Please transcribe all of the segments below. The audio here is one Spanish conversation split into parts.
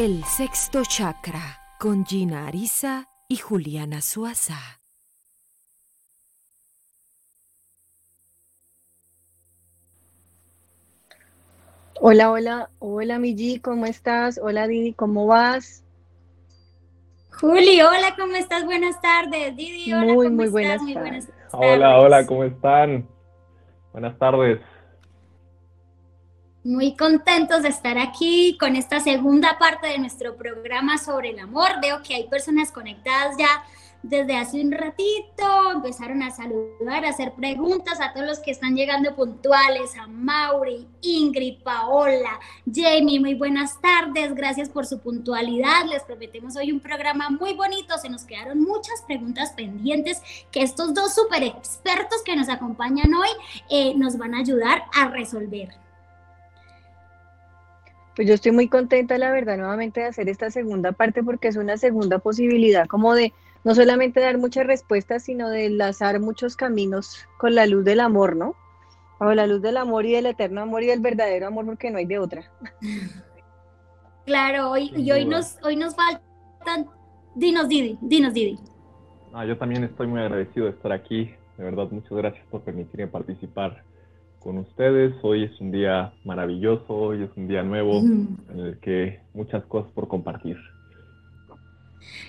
El sexto chakra con Gina Arisa y Juliana Suaza. Hola, hola, hola Miji, ¿cómo estás? Hola Didi, ¿cómo vas? Juli, hola, ¿cómo estás? Buenas tardes. Didi, hola, muy, ¿cómo muy estás? buenas Muy tardes. buenas tardes. Hola, hola, ¿cómo están? Buenas tardes. Muy contentos de estar aquí con esta segunda parte de nuestro programa sobre el amor. Veo que hay personas conectadas ya desde hace un ratito, empezaron a saludar, a hacer preguntas a todos los que están llegando puntuales, a Mauri, Ingrid, Paola, Jamie, muy buenas tardes, gracias por su puntualidad, les prometemos hoy un programa muy bonito, se nos quedaron muchas preguntas pendientes que estos dos super expertos que nos acompañan hoy eh, nos van a ayudar a resolver. Pues yo estoy muy contenta, la verdad, nuevamente de hacer esta segunda parte porque es una segunda posibilidad como de no solamente dar muchas respuestas, sino de enlazar muchos caminos con la luz del amor, ¿no? Bajo la luz del amor y del eterno amor y del verdadero amor, porque no hay de otra. Claro, hoy, y hoy nos, hoy nos faltan, dinos Didi, dinos Didi. Ah, yo también estoy muy agradecido de estar aquí. De verdad, muchas gracias por permitirme participar con ustedes. Hoy es un día maravilloso, hoy es un día nuevo en el que muchas cosas por compartir.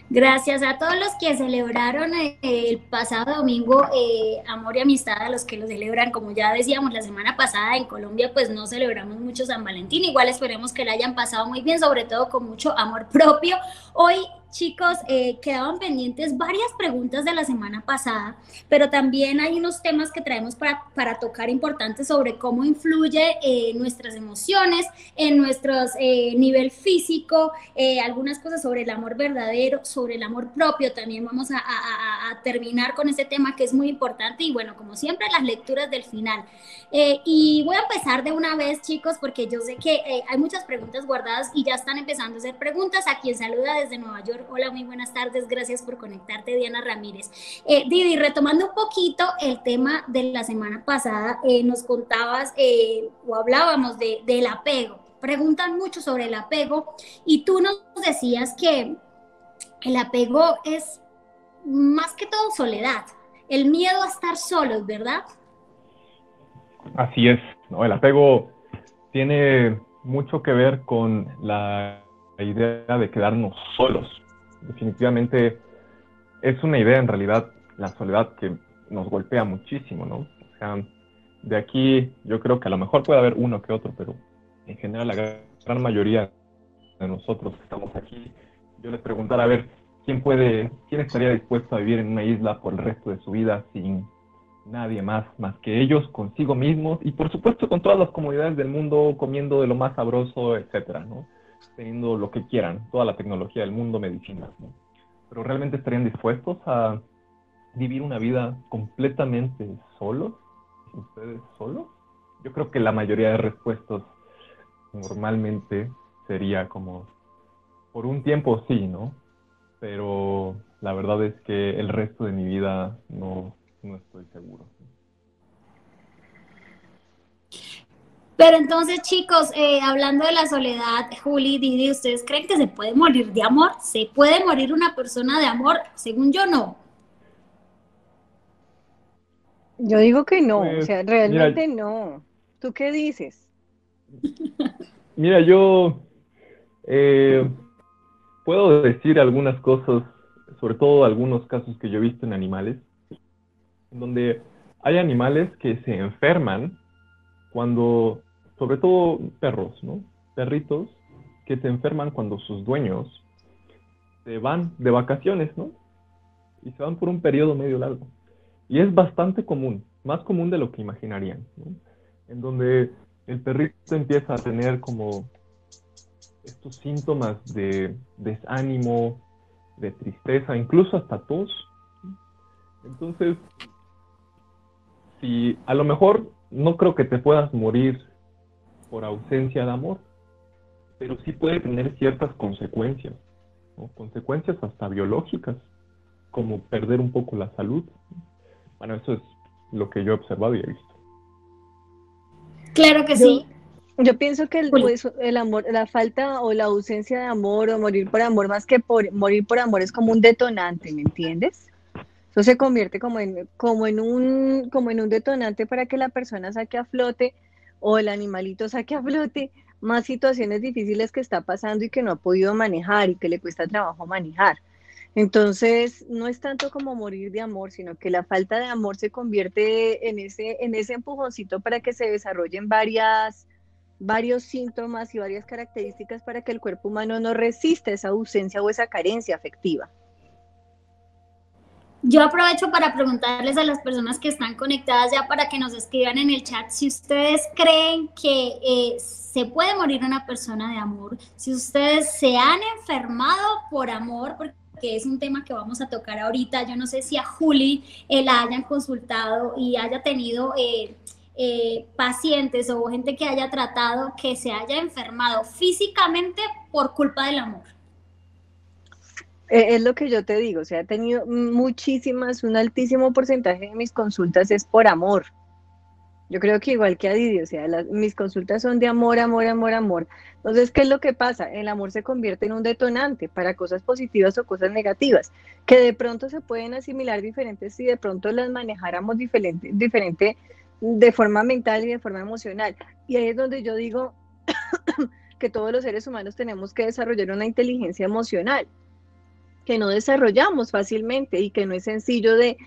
Gracias a todos los que celebraron eh, el pasado domingo eh, Amor y Amistad, a los que lo celebran, como ya decíamos la semana pasada en Colombia, pues no celebramos mucho San Valentín, igual esperemos que la hayan pasado muy bien, sobre todo con mucho amor propio. Hoy, chicos, eh, quedaban pendientes varias preguntas de la semana pasada, pero también hay unos temas que traemos para, para tocar importantes sobre cómo influye eh, nuestras emociones, en nuestro eh, nivel físico, algunas cosas sobre el amor verdadero, sobre el amor propio. También vamos a, a- terminar con este tema que es muy importante y bueno, como siempre, las lecturas del final. Y voy a empezar de una vez, chicos, porque yo sé que hay muchas preguntas guardadas y ya están empezando a hacer preguntas. A quien saluda desde Nueva York. Hola, muy buenas tardes. Gracias por conectarte, Diana Ramírez. Eh, Didi, retomando un poquito el tema de la semana pasada, eh, nos contabas eh, o hablábamos de, del apego. Preguntan mucho sobre el apego y tú nos decías que el apego es más que todo soledad, el miedo a estar solos, ¿verdad? Así es, ¿no? El apego tiene mucho que ver con la idea de quedarnos solos. Definitivamente es una idea en realidad, la soledad que nos golpea muchísimo, ¿no? O sea, de aquí yo creo que a lo mejor puede haber uno que otro, pero en general la gran, mayoría de nosotros que estamos aquí, yo les preguntara a ver quién puede, quién estaría dispuesto a vivir en una isla por el resto de su vida sin nadie más más que ellos consigo mismos y por supuesto con todas las comodidades del mundo comiendo de lo más sabroso etcétera no teniendo lo que quieran toda la tecnología del mundo medicinas no pero realmente estarían dispuestos a vivir una vida completamente solos ustedes solos. Yo creo que la mayoría de respuestas normalmente sería como por un tiempo sí no pero la verdad es que el resto de mi vida no no estoy seguro. Pero entonces, chicos, eh, hablando de la soledad, Juli, Didi, ¿ustedes creen que se puede morir de amor? ¿Se puede morir una persona de amor? Según yo, no. Yo digo que no, o Pues, sea, mira- realmente no. ¿Tú qué dices? Mira, yo eh, puedo decir algunas cosas, sobre todo algunos casos que yo he visto en animales, en donde hay animales que se enferman cuando, sobre todo perros, ¿no? Perritos que se enferman cuando sus dueños se van de vacaciones, ¿no? Y se van por un periodo medio largo. Y es bastante común, más común de lo que imaginarían, ¿no? En donde el perrito empieza a tener como estos síntomas de desánimo, de tristeza, incluso hasta tos. Entonces, si a lo mejor no creo que te puedas morir por ausencia de amor, pero sí puede tener ciertas consecuencias, ¿no? consecuencias hasta biológicas, como perder un poco la salud. Bueno, eso es lo que yo he observado y he visto. Claro que Yo- sí. Yo pienso que el, pues, el, amor, la falta o la ausencia de amor o morir por amor, más que por morir por amor, es como un detonante, ¿me entiendes? Eso se convierte como en, como en un, como en un detonante para que la persona saque a flote o el animalito saque a flote más situaciones difíciles que está pasando y que no ha podido manejar y que le cuesta trabajo manejar. Entonces, no es tanto como morir de amor, sino que la falta de amor se convierte en ese, en ese empujoncito para que se desarrollen varias, varios síntomas y varias características para que el cuerpo humano no resista esa ausencia o esa carencia afectiva. Yo aprovecho para preguntarles a las personas que están conectadas ya para que nos escriban en el chat si ustedes creen que eh, se puede morir una persona de amor, si ustedes se han enfermado por amor, porque es un tema que vamos a tocar ahorita. Yo no sé si a Juli eh, la hayan consultado y haya tenido eh, pacientes o gente que haya tratado que se haya enfermado físicamente por culpa del amor. Eh, es lo que yo te digo, o sea, he tenido muchísimas, un altísimo porcentaje de mis consultas es por amor. Yo creo que igual que a Didi, o sea, mis consultas son de amor, amor, amor, amor. Entonces, ¿qué es lo que pasa? El amor se convierte en un detonante para cosas positivas o cosas negativas, que de pronto se pueden asimilar diferentes si de pronto las manejáramos diferente, diferente de forma mental y de forma emocional. Y ahí es donde yo digo que todos los seres humanos tenemos que desarrollar una inteligencia emocional que no desarrollamos fácilmente y que no es sencillo de,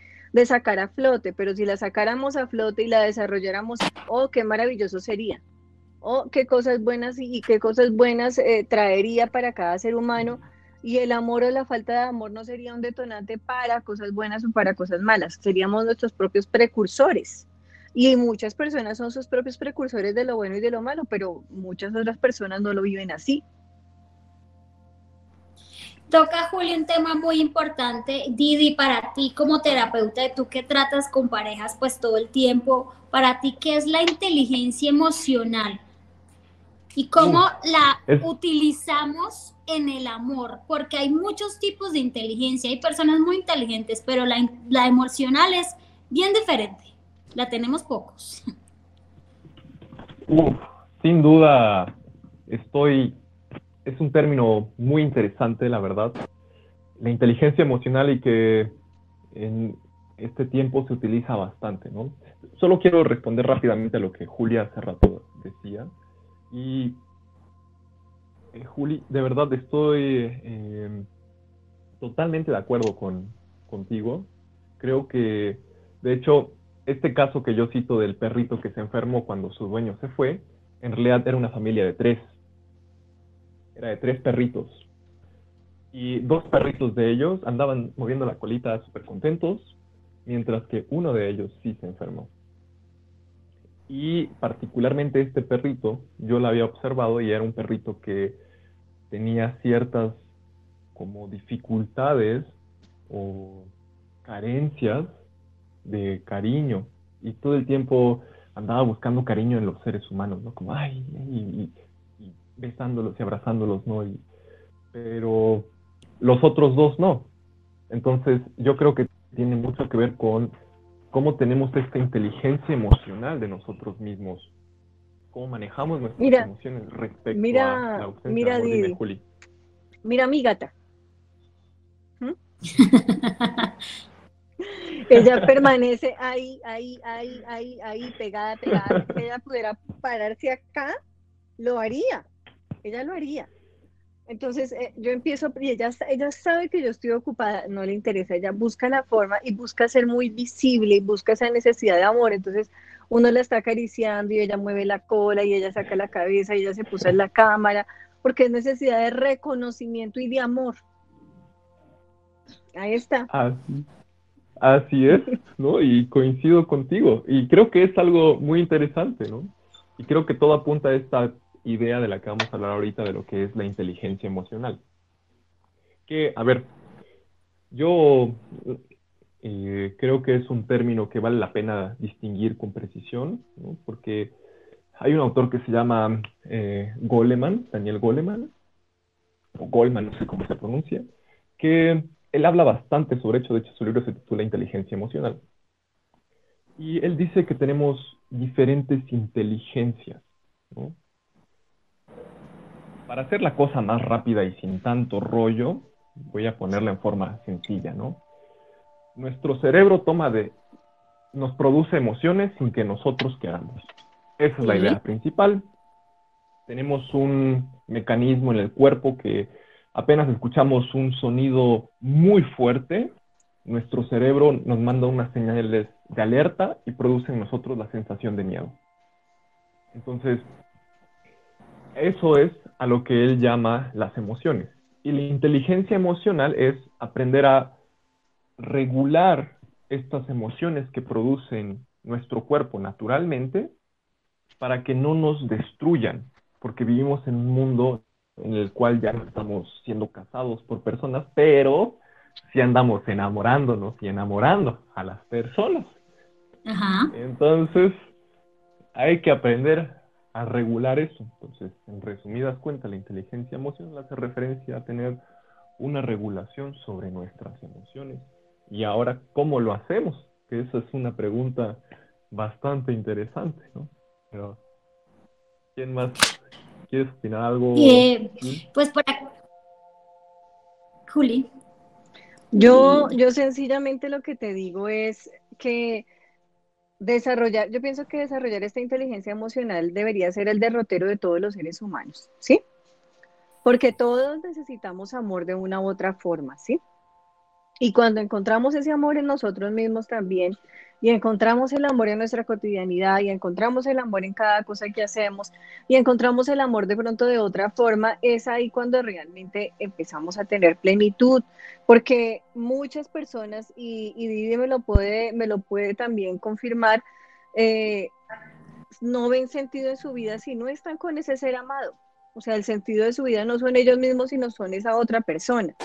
sacar a flote, pero si la sacáramos a flote y la desarrolláramos, oh, qué maravilloso sería. Oh, qué cosas buenas y, qué cosas buenas eh, traería para cada ser humano. Y el amor o la falta de amor no sería un detonante para cosas buenas o para cosas malas. Seríamos nuestros propios precursores. Y muchas personas son sus propios precursores de lo bueno y de lo malo, pero muchas otras personas no lo viven así. Toca, Julio, un tema muy importante. Didi, para ti como terapeuta, tú que tratas con parejas pues todo el tiempo, para ti, ¿qué es la inteligencia emocional? ¿Y cómo la utilizamos en el amor? Porque hay muchos tipos de inteligencia. Hay personas muy inteligentes, pero la, la emocional es bien diferente. La tenemos pocos. sin duda, estoy es un término muy interesante, la verdad. La inteligencia emocional y que en este tiempo se utiliza bastante, ¿no? Solo quiero responder rápidamente a lo que Julia hace rato decía. Y, eh, Juli, de verdad estoy eh, totalmente de acuerdo con, contigo. Creo que, de hecho, este caso que yo cito del perrito que se enfermó cuando su dueño se fue, en realidad era una familia de tres era de tres perritos. Y dos perritos de ellos andaban moviendo la colita súper contentos, mientras que uno de ellos sí se enfermó. Y particularmente este perrito, yo lo había observado y era un perrito que tenía ciertas como dificultades o carencias de cariño y todo el tiempo andaba buscando cariño en los seres humanos, ¿no? Como, ay, ay besándolos y abrazándolos, ¿no? pero los otros dos no. Entonces, yo creo que tiene mucho que ver con cómo tenemos esta inteligencia emocional de nosotros mismos, cómo manejamos nuestras emociones respecto a la ausencia mira, de Juli. Mira mi gata. ¿Mm? ella permanece ahí, ahí, ahí, ahí, ahí, pegada, pegada. Si ella pudiera pararse acá, lo haría ella lo haría. Entonces eh, yo empiezo, y ella, ella sabe que yo estoy ocupada, no le interesa, ella busca la forma y busca ser muy visible y busca esa necesidad de amor. Entonces uno la está acariciando y ella mueve la cola y ella saca la cabeza y ella se puso en la cámara, porque es necesidad de reconocimiento y de amor. Ahí está. Así, así es, ¿no? Y coincido contigo. Y creo que es algo muy interesante, ¿no? Y creo que todo apunta a esta idea de la que vamos a hablar ahorita de lo que es la inteligencia emocional. Que, a ver, yo eh, creo que es un término que vale la pena distinguir con precisión, porque hay un autor que se llama eh, Goleman, Daniel Goleman, o Goleman, no sé cómo se pronuncia, que él habla bastante sobre hecho, de hecho su libro se titula Inteligencia Emocional. Y él dice que tenemos diferentes inteligencias, ¿no? Para hacer la cosa más rápida y sin tanto rollo, voy a ponerla en forma sencilla, ¿no? Nuestro cerebro toma de, nos produce emociones sin que nosotros queramos. Esa es la idea principal. Tenemos un mecanismo en el cuerpo que apenas escuchamos un sonido muy fuerte, nuestro cerebro nos manda unas señales de alerta y produce en nosotros la sensación de miedo. Entonces, eso es a lo que él llama las emociones. Y la inteligencia emocional es aprender a regular estas emociones que producen nuestro cuerpo naturalmente para que no nos destruyan, porque vivimos en un mundo en el cual ya no estamos siendo casados por personas, pero sí andamos enamorándonos y enamorando a las personas. Entonces, hay que aprender a regular eso. Entonces, en resumidas cuentas, la inteligencia emocional hace referencia a tener una regulación sobre nuestras emociones. Y ahora, ¿cómo lo hacemos? Que esa es una pregunta bastante interesante, ¿no? Pero, ¿quién más quieres opinar algo? Eh, pues para... Juli. Yo, yo sencillamente lo que te digo es que desarrollar, yo pienso que desarrollar esta inteligencia emocional debería ser el derrotero de todos los seres humanos, ¿sí? Porque todos necesitamos amor de una u otra forma, ¿sí? Y cuando encontramos ese amor en nosotros mismos también, y encontramos el amor en nuestra cotidianidad, y encontramos el amor en cada cosa que hacemos, y encontramos el amor de pronto de otra forma, es ahí cuando realmente empezamos a tener plenitud, porque muchas personas, y, y me lo puede, me lo puede también confirmar, eh, no ven sentido en su vida si no están con ese ser amado. O sea, el sentido de su vida no son ellos mismos, sino son esa otra persona.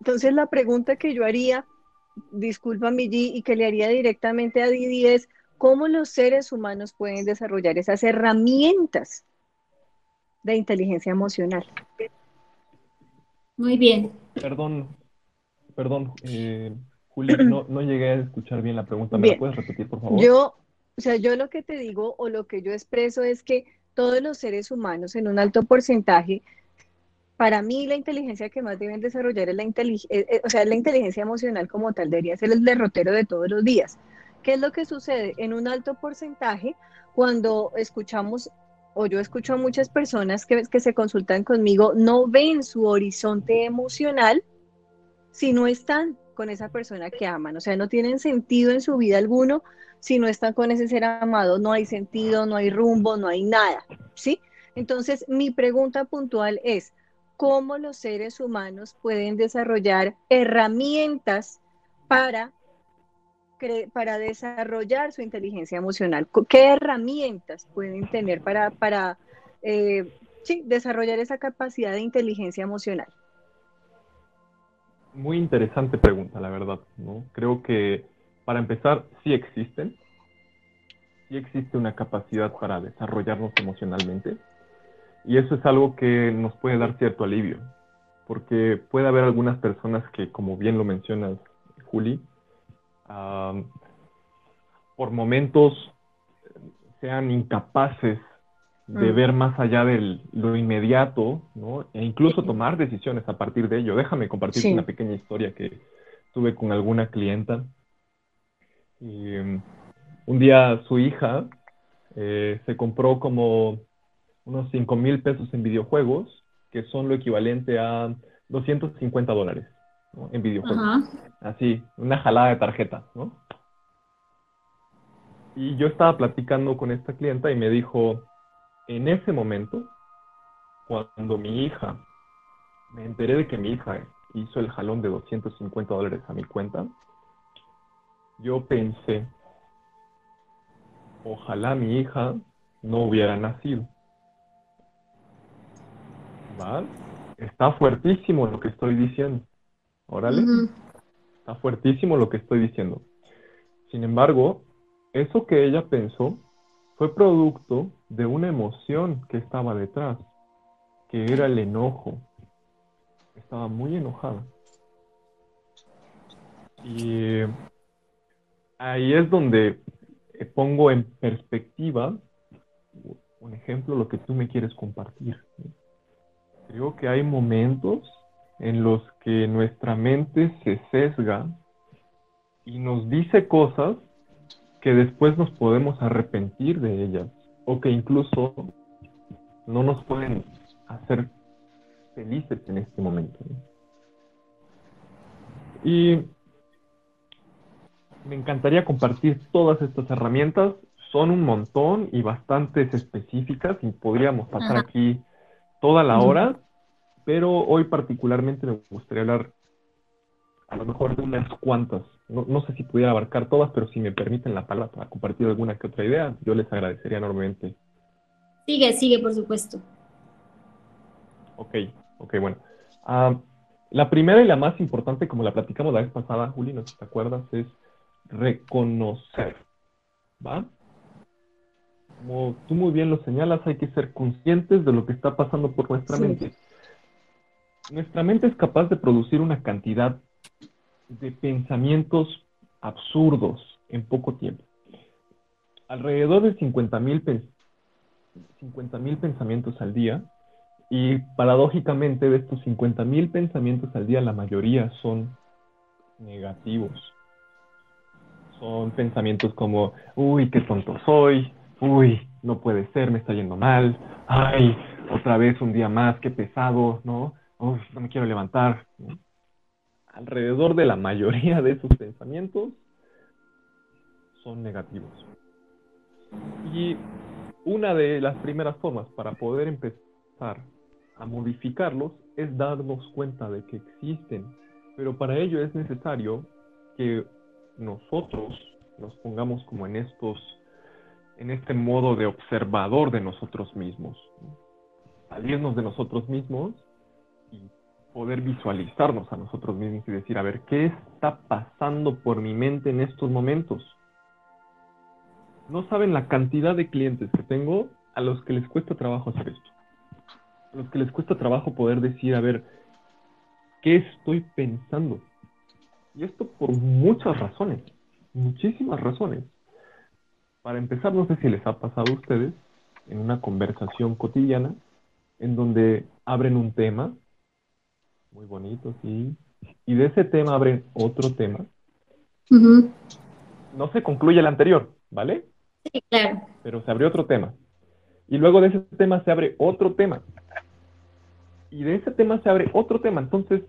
Entonces la pregunta que yo haría, disculpa G, y que le haría directamente a Didi es, ¿cómo los seres humanos pueden desarrollar esas herramientas de inteligencia emocional? Muy bien. Perdón, perdón, eh, Juli, no, llegué a escuchar bien la pregunta. ¿Me la puedes repetir, por favor? Yo, o sea, yo lo que te digo o lo que yo expreso es que todos los seres humanos en un alto porcentaje para mí la inteligencia que más deben desarrollar es la, inteligencia, eh, eh, o sea, la inteligencia emocional como tal, debería ser el derrotero de todos los días. ¿Qué es lo que sucede? En un alto porcentaje, cuando escuchamos o yo escucho a muchas personas que, que se consultan conmigo, no ven su horizonte emocional si no están con esa persona que aman, o sea, no tienen sentido en su vida alguno si no están con ese ser amado, no hay sentido, no hay rumbo, no hay nada, ¿sí? Entonces, mi pregunta puntual es, cómo los seres humanos pueden desarrollar herramientas para, para desarrollar su inteligencia emocional. ¿Qué herramientas pueden tener para, para eh, desarrollar esa capacidad de inteligencia emocional? Muy interesante pregunta, la verdad. ¿no? Creo que para empezar, sí existen. Sí existe una capacidad para desarrollarnos emocionalmente y eso es algo que nos puede dar cierto alivio, porque puede haber algunas personas que, como bien lo mencionas, Juli, por momentos sean incapaces de mm. ver más allá de lo inmediato, ¿no? E incluso tomar decisiones a partir de ello. Déjame compartir una pequeña historia que tuve con alguna clienta. Um, un día su hija eh, se compró como unos 5 mil pesos en videojuegos, que son lo equivalente a 250 dólares en videojuegos. Así, una jalada de tarjeta, ¿no? Y yo estaba platicando con esta clienta y me dijo, en ese momento, cuando mi hija, me enteré de que mi hija hizo el jalón de 250 dólares a mi cuenta, yo pensé, ojalá mi hija no hubiera nacido. Está fuertísimo lo que estoy diciendo. Órale. Está fuertísimo lo que estoy diciendo. Sin embargo, eso que ella pensó fue producto de una emoción que estaba detrás, que era el enojo. Estaba muy enojada. Y ahí es donde pongo en perspectiva un ejemplo lo que tú me quieres compartir. Creo que hay momentos en los que nuestra mente se sesga y nos dice cosas que después nos podemos arrepentir de ellas o que incluso no nos pueden hacer felices en este momento. Y me encantaría compartir todas estas herramientas. Son un montón y bastantes específicas y podríamos pasar aquí toda la hora, pero hoy particularmente me gustaría hablar a lo mejor de unas cuantas. No, no, sé si pudiera abarcar todas, pero si me permiten la palabra para compartir alguna que otra idea, yo les agradecería enormemente. Sigue, sigue, por supuesto. Ok, ok, bueno. Ah, la primera y la más importante, como la platicamos la vez pasada, Juli, no sé si te acuerdas, es reconocer. ¿Va? Como tú muy bien lo señalas, hay que ser conscientes de lo que está pasando por nuestra mente. Nuestra mente es capaz de producir una cantidad de pensamientos absurdos en poco tiempo. Alrededor de 50 mil pensamientos al día y paradójicamente de estos 50 mil pensamientos al día la mayoría son negativos. Son pensamientos como, uy, qué tonto soy, uy, no puede ser, me está yendo mal, ay, otra vez un día más, qué pesado, ¿no? Uf, no me quiero levantar. Alrededor de la mayoría de esos pensamientos son negativos. Y una de las primeras formas para poder empezar a modificarlos es darnos cuenta de que existen, pero para ello es necesario que nosotros nos pongamos como en estos, en este modo de observador de nosotros mismos, salirnos de nosotros mismos y poder visualizarnos a nosotros mismos y decir, a ver, ¿qué está pasando por mi mente en estos momentos? No saben la cantidad de clientes que tengo a los que les cuesta trabajo hacer esto. A los que les cuesta trabajo poder decir, a ver, ¿qué estoy pensando? Y esto por muchas razones, muchísimas razones. Para empezar, no sé si les ha pasado a ustedes en una conversación cotidiana en donde abren un tema, muy bonito, sí, y de ese tema abren otro tema. No se concluye el anterior, ¿vale? Sí, claro. Pero se abrió otro tema. Y luego de ese tema se abre otro tema. Y de ese tema se abre otro tema. Entonces,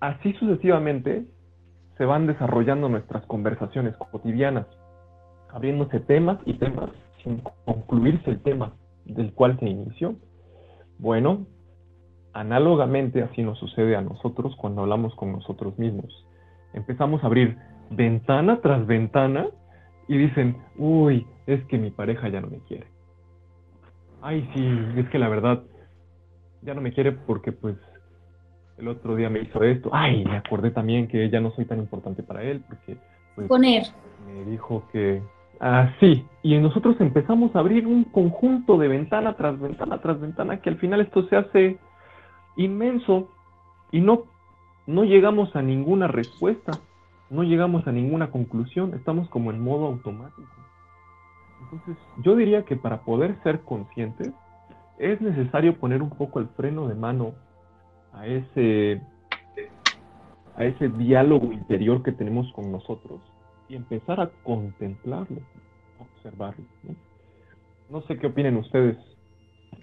así sucesivamente, se van desarrollando nuestras conversaciones cotidianas, abriéndose temas y temas sin concluirse el tema del cual se inició. Bueno, análogamente así nos sucede a nosotros cuando hablamos con nosotros mismos. Empezamos a abrir ventana tras ventana y dicen, uy, es que mi pareja ya no me quiere. Ay, sí, es que la verdad ya no me quiere porque pues el otro día me hizo esto. Ay, me acordé también que ya no soy tan importante para él porque pues, poner me dijo que así ah, y nosotros empezamos a abrir un conjunto de ventana tras ventana tras ventana que al final esto se hace inmenso y no no llegamos a ninguna respuesta, no llegamos a ninguna conclusión, estamos como en modo automático. Entonces, yo diría que para poder ser conscientes es necesario poner un poco el freno de mano a ese, a ese diálogo interior que tenemos con nosotros y empezar a contemplarlo, observarlo. No, sé qué opinen ustedes,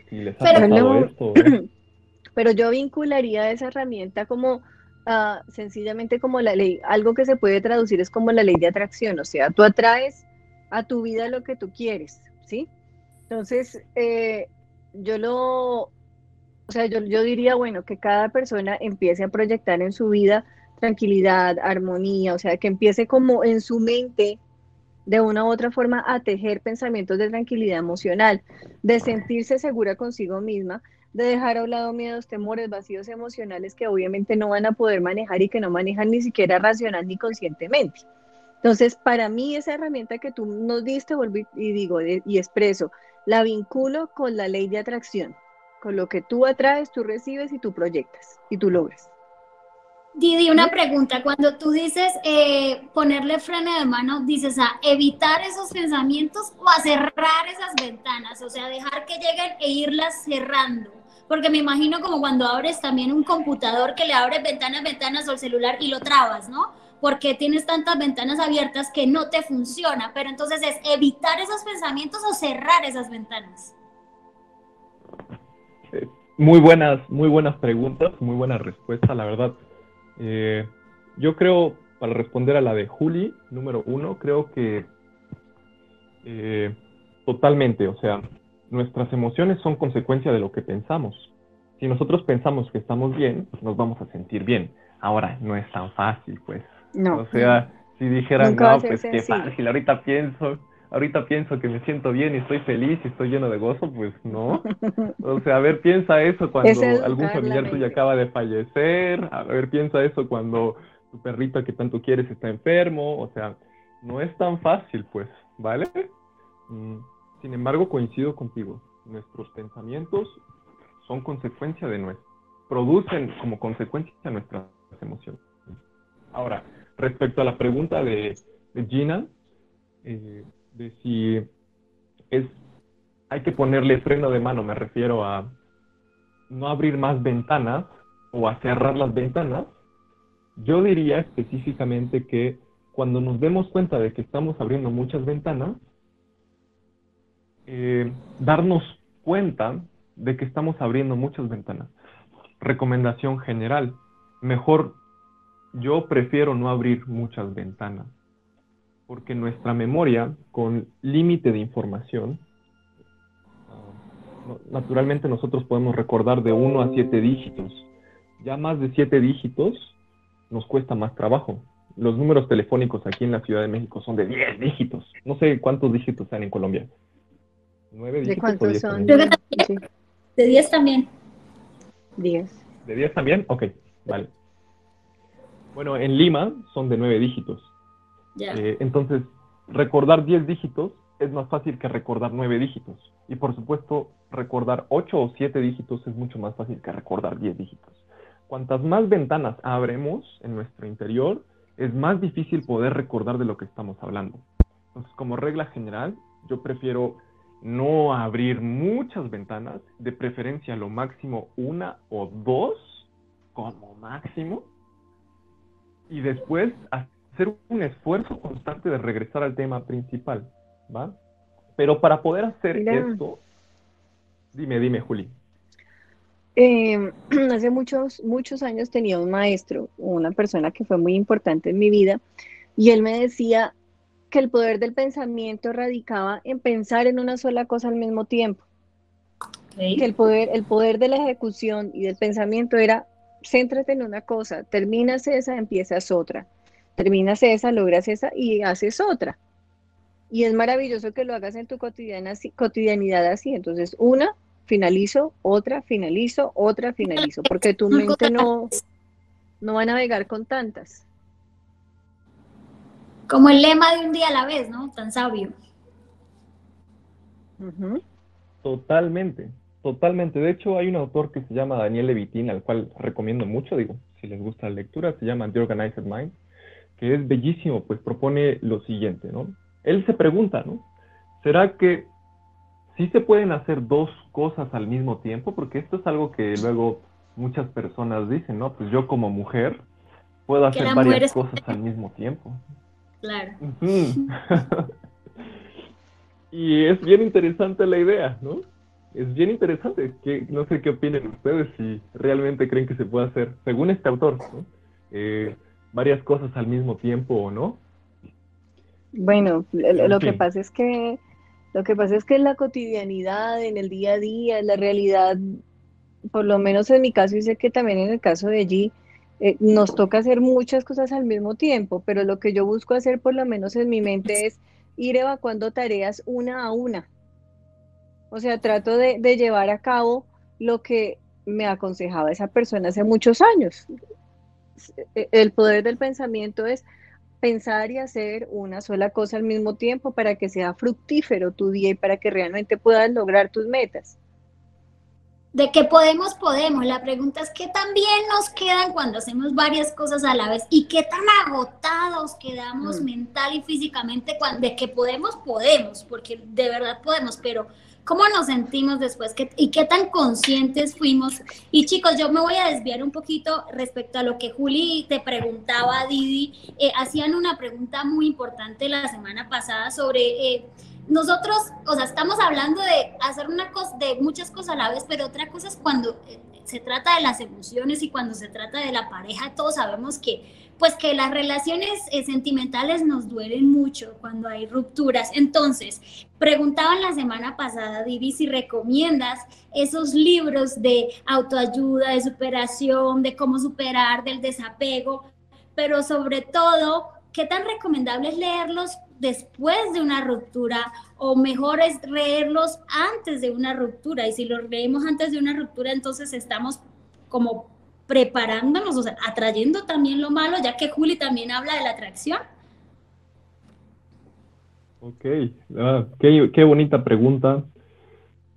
si les ha pero esto. Pero yo vincularía esa herramienta como ah, sencillamente como la ley, algo que se puede traducir es como la ley de atracción, o sea, tú atraes a tu vida lo que tú quieres, ¿sí? Entonces, eh, yo lo, o sea, yo, yo diría, bueno, que cada persona empiece a proyectar en su vida tranquilidad, armonía, o sea, que empiece como en su mente de una u otra forma a tejer pensamientos de tranquilidad emocional, de sentirse segura consigo misma, de dejar a un lado miedos, temores, vacíos emocionales que obviamente no van a poder manejar y que no manejan ni siquiera racional ni conscientemente. Entonces, para mí esa herramienta que tú nos diste, volví y digo y expreso, la vinculo con la ley de atracción. Con lo que tú atraes, tú recibes y tú proyectas y tú logras. Didi, una pregunta. Cuando tú dices eh, ponerle freno de mano, dices a evitar esos pensamientos o a cerrar esas ventanas, o sea, dejar que lleguen e irlas cerrando. porque me imagino como cuando abres también un computador que le abres ventanas, ventanas al celular y lo trabas, ¿no? Porque tienes tantas ventanas abiertas que no te funciona, pero entonces es evitar esos pensamientos o cerrar esas ventanas. Eh, muy buenas, muy buenas preguntas, muy buena respuesta, la verdad. Eh, yo creo, para responder a la de Juli, número uno, creo que eh, totalmente, o sea, nuestras emociones son consecuencia de lo que pensamos. Si nosotros pensamos que estamos bien, nos vamos a sentir bien. Ahora, no es tan fácil, pues. No. O sea, si dijeran, no, pues qué fácil, ahorita pienso, ahorita pienso que me siento bien y estoy feliz y estoy lleno de gozo, pues no. O sea, a ver, piensa eso cuando algún familiar tuyo acaba de fallecer, a ver, piensa eso cuando tu perrito que tanto quieres está enfermo, o sea, no es tan fácil, pues, ¿vale? Mm, sin embargo, coincido contigo, nuestros pensamientos son consecuencia de nuestro, producen como consecuencia nuestras emociones. Ahora, respecto a la pregunta de, Gina, eh, de si es, hay que ponerle freno de mano, me refiero a no abrir más ventanas o a cerrar las ventanas, yo diría específicamente que cuando nos demos cuenta de que estamos abriendo muchas ventanas, eh, darnos cuenta de que estamos abriendo muchas ventanas. Recomendación general, mejor yo prefiero no abrir muchas ventanas porque nuestra memoria con límite de información, ah, naturalmente nosotros podemos recordar de 1 a 7 dígitos. Ya más de 7 dígitos nos cuesta más trabajo. Los números telefónicos aquí en la Ciudad de México son de 10 dígitos. No sé cuántos dígitos sean en Colombia. ¿9 dígitos? ¿De cuántos son? De 10 también. 10. ¿De 10 también? Ok, vale. Bueno, en Lima son de 9 dígitos. Eh, entonces, recordar 10 dígitos es más fácil que recordar 9 dígitos. Y por supuesto, recordar 8 o 7 dígitos es mucho más fácil que recordar 10 dígitos. Cuantas más ventanas abremos en nuestro interior, es más difícil poder recordar de lo que estamos hablando. Entonces, como regla general, yo prefiero no abrir muchas ventanas, de preferencia lo máximo una o dos, como máximo, y después hacer un esfuerzo constante de regresar al tema principal, ¿va? Pero para poder hacer esto, dime, dime, Juli. Em, hace muchos, muchos años tenía un maestro, una persona que fue muy importante en mi vida, y él me decía que el poder del pensamiento radicaba en pensar en una sola cosa al mismo tiempo. Que el poder, el poder de la ejecución y del pensamiento era céntrate en una cosa, terminas esa, empiezas otra terminas esa, logras esa y haces otra. Y es maravilloso que lo hagas en tu cotidiana, cotidianidad así. Entonces, una, finalizo, otra, finalizo, otra, finalizo, porque tu mente no, no va a navegar con tantas. Como el lema de un día a la vez, ¿no? Tan sabio. Totalmente, totalmente. De hecho, hay un autor que se llama Daniel Levitin, al cual recomiendo mucho, digo, si les gusta la lectura, se llama The Organized Mind que es bellísimo, pues propone lo siguiente, ¿no? Él se pregunta, ¿no? ¿Será que sí se pueden hacer dos cosas al mismo tiempo? Porque esto es algo que luego muchas personas dicen, ¿no? Pues yo como mujer puedo hacer varias cosas al mismo tiempo. Claro. y es bien interesante la idea, ¿no? Es bien interesante. Que, no sé qué opinen ustedes si realmente creen que se puede hacer, según este autor, ¿no? Eh, varias cosas al mismo tiempo o no. Bueno, lo, que pasa es que lo que pasa es que en la cotidianidad, en el día a día, en la realidad, por lo menos en mi caso y sé que también en el caso de allí, eh, nos toca hacer muchas cosas al mismo tiempo, pero lo que yo busco hacer por lo menos en mi mente es ir evacuando tareas una a una. O sea, trato de, de llevar a cabo lo que me aconsejaba esa persona hace muchos años. Eh, el poder del pensamiento es pensar y hacer una sola cosa al mismo tiempo para que sea fructífero tu día y para que realmente puedas lograr tus metas. de que podemos, podemos. La pregunta es qué tan bien nos quedan cuando hacemos varias cosas a la vez y qué tan agotados quedamos mm. mental y físicamente cuando, de que podemos, podemos, porque de verdad podemos, pero ¿cómo nos sentimos después y qué tan conscientes fuimos? Y chicos, yo me voy a desviar un poquito respecto a lo que Juli te preguntaba, Didi. Eh, hacían una pregunta muy importante la semana pasada sobre... Eh, nosotros, o sea, estamos hablando de hacer una cosa, de muchas cosas a la vez, pero otra cosa es cuando eh, se trata de las emociones y cuando se trata de la pareja, todos sabemos que, pues que las relaciones eh, sentimentales nos duelen mucho cuando hay rupturas. Entonces, preguntaban la semana pasada, Divi, si recomiendas esos libros de autoayuda, de superación, de cómo superar, del desapego, pero sobre todo, ¿qué tan recomendable es leerlos después de una ruptura o mejor es leerlos antes de una ruptura. Y si los leemos antes de una ruptura, entonces estamos como preparándonos, o sea, atrayendo también lo malo, ya que Juli también habla de la atracción. Ok, ah, qué, bonita pregunta.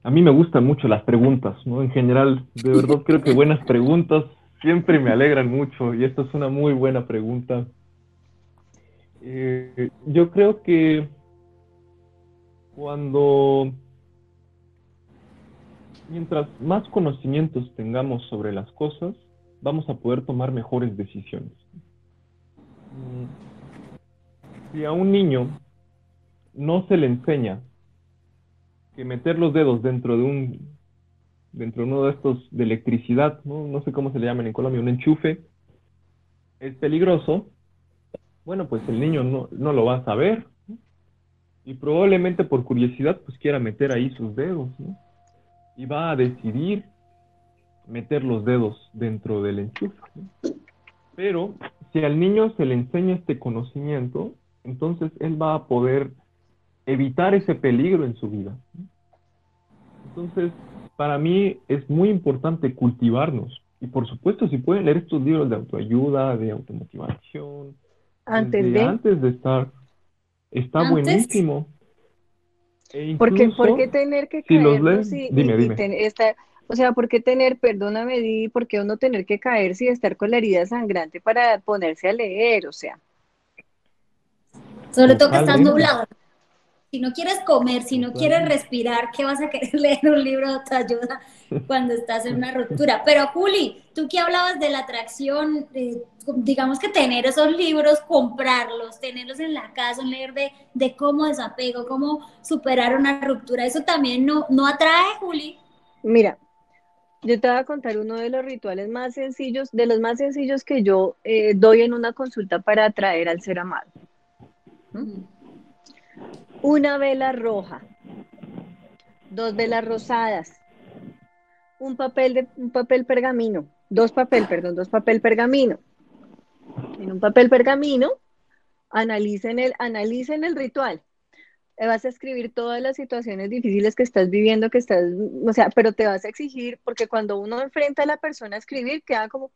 A mí me gustan mucho las preguntas, ¿no? En general, de verdad creo que buenas preguntas siempre me alegran mucho y esta es una muy buena pregunta. Eh, yo creo que cuando, mientras más conocimientos tengamos sobre las cosas, vamos a poder tomar mejores decisiones. Mm, si a un niño no se le enseña que meter los dedos dentro de un dentro de uno de estos de electricidad, no, no sé cómo se le llaman en Colombia, un enchufe, es peligroso, bueno, pues el niño no, lo va a saber. Y probablemente por curiosidad, pues quiera meter ahí sus dedos, ¿no? Y va a decidir meter los dedos dentro del enchufe. Pero si al niño se le enseña este conocimiento, entonces él va a poder evitar ese peligro en su vida. Entonces, para mí es muy importante cultivarnos. Y por supuesto, si pueden leer estos libros de autoayuda, de automotivación, antes de... Antes de estar. Está buenísimo. E ¿Por, qué, tener que caer? Si dime, dime. o sea, ¿por qué tener, perdóname, Di, por qué uno tener que caerse y estar con la herida sangrante para ponerse a leer? O sea. Sobre todo que estás nublado si no quieres comer, si no quieres respirar, ¿qué vas a querer leer un libro de autoayuda cuando estás en una ruptura? Pero Juli, tú que hablabas de la atracción, digamos que tener esos libros, comprarlos, tenerlos en la casa, leer de, de cómo desapego, cómo superar una ruptura, ¿eso también no, no atrae, Juli? Mira, yo te voy a contar uno de los rituales más sencillos, de los más sencillos que yo eh, doy en una consulta para atraer al ser amado. ¿Mm? Una vela roja, dos velas rosadas, un papel, de, un papel pergamino, dos papel, perdón, dos papel pergamino. En un papel pergamino, analicen el, analicen el ritual. Vas a escribir todas las situaciones difíciles que estás viviendo, que estás, o sea, pero te vas a exigir, porque cuando uno enfrenta a la persona a escribir, queda como,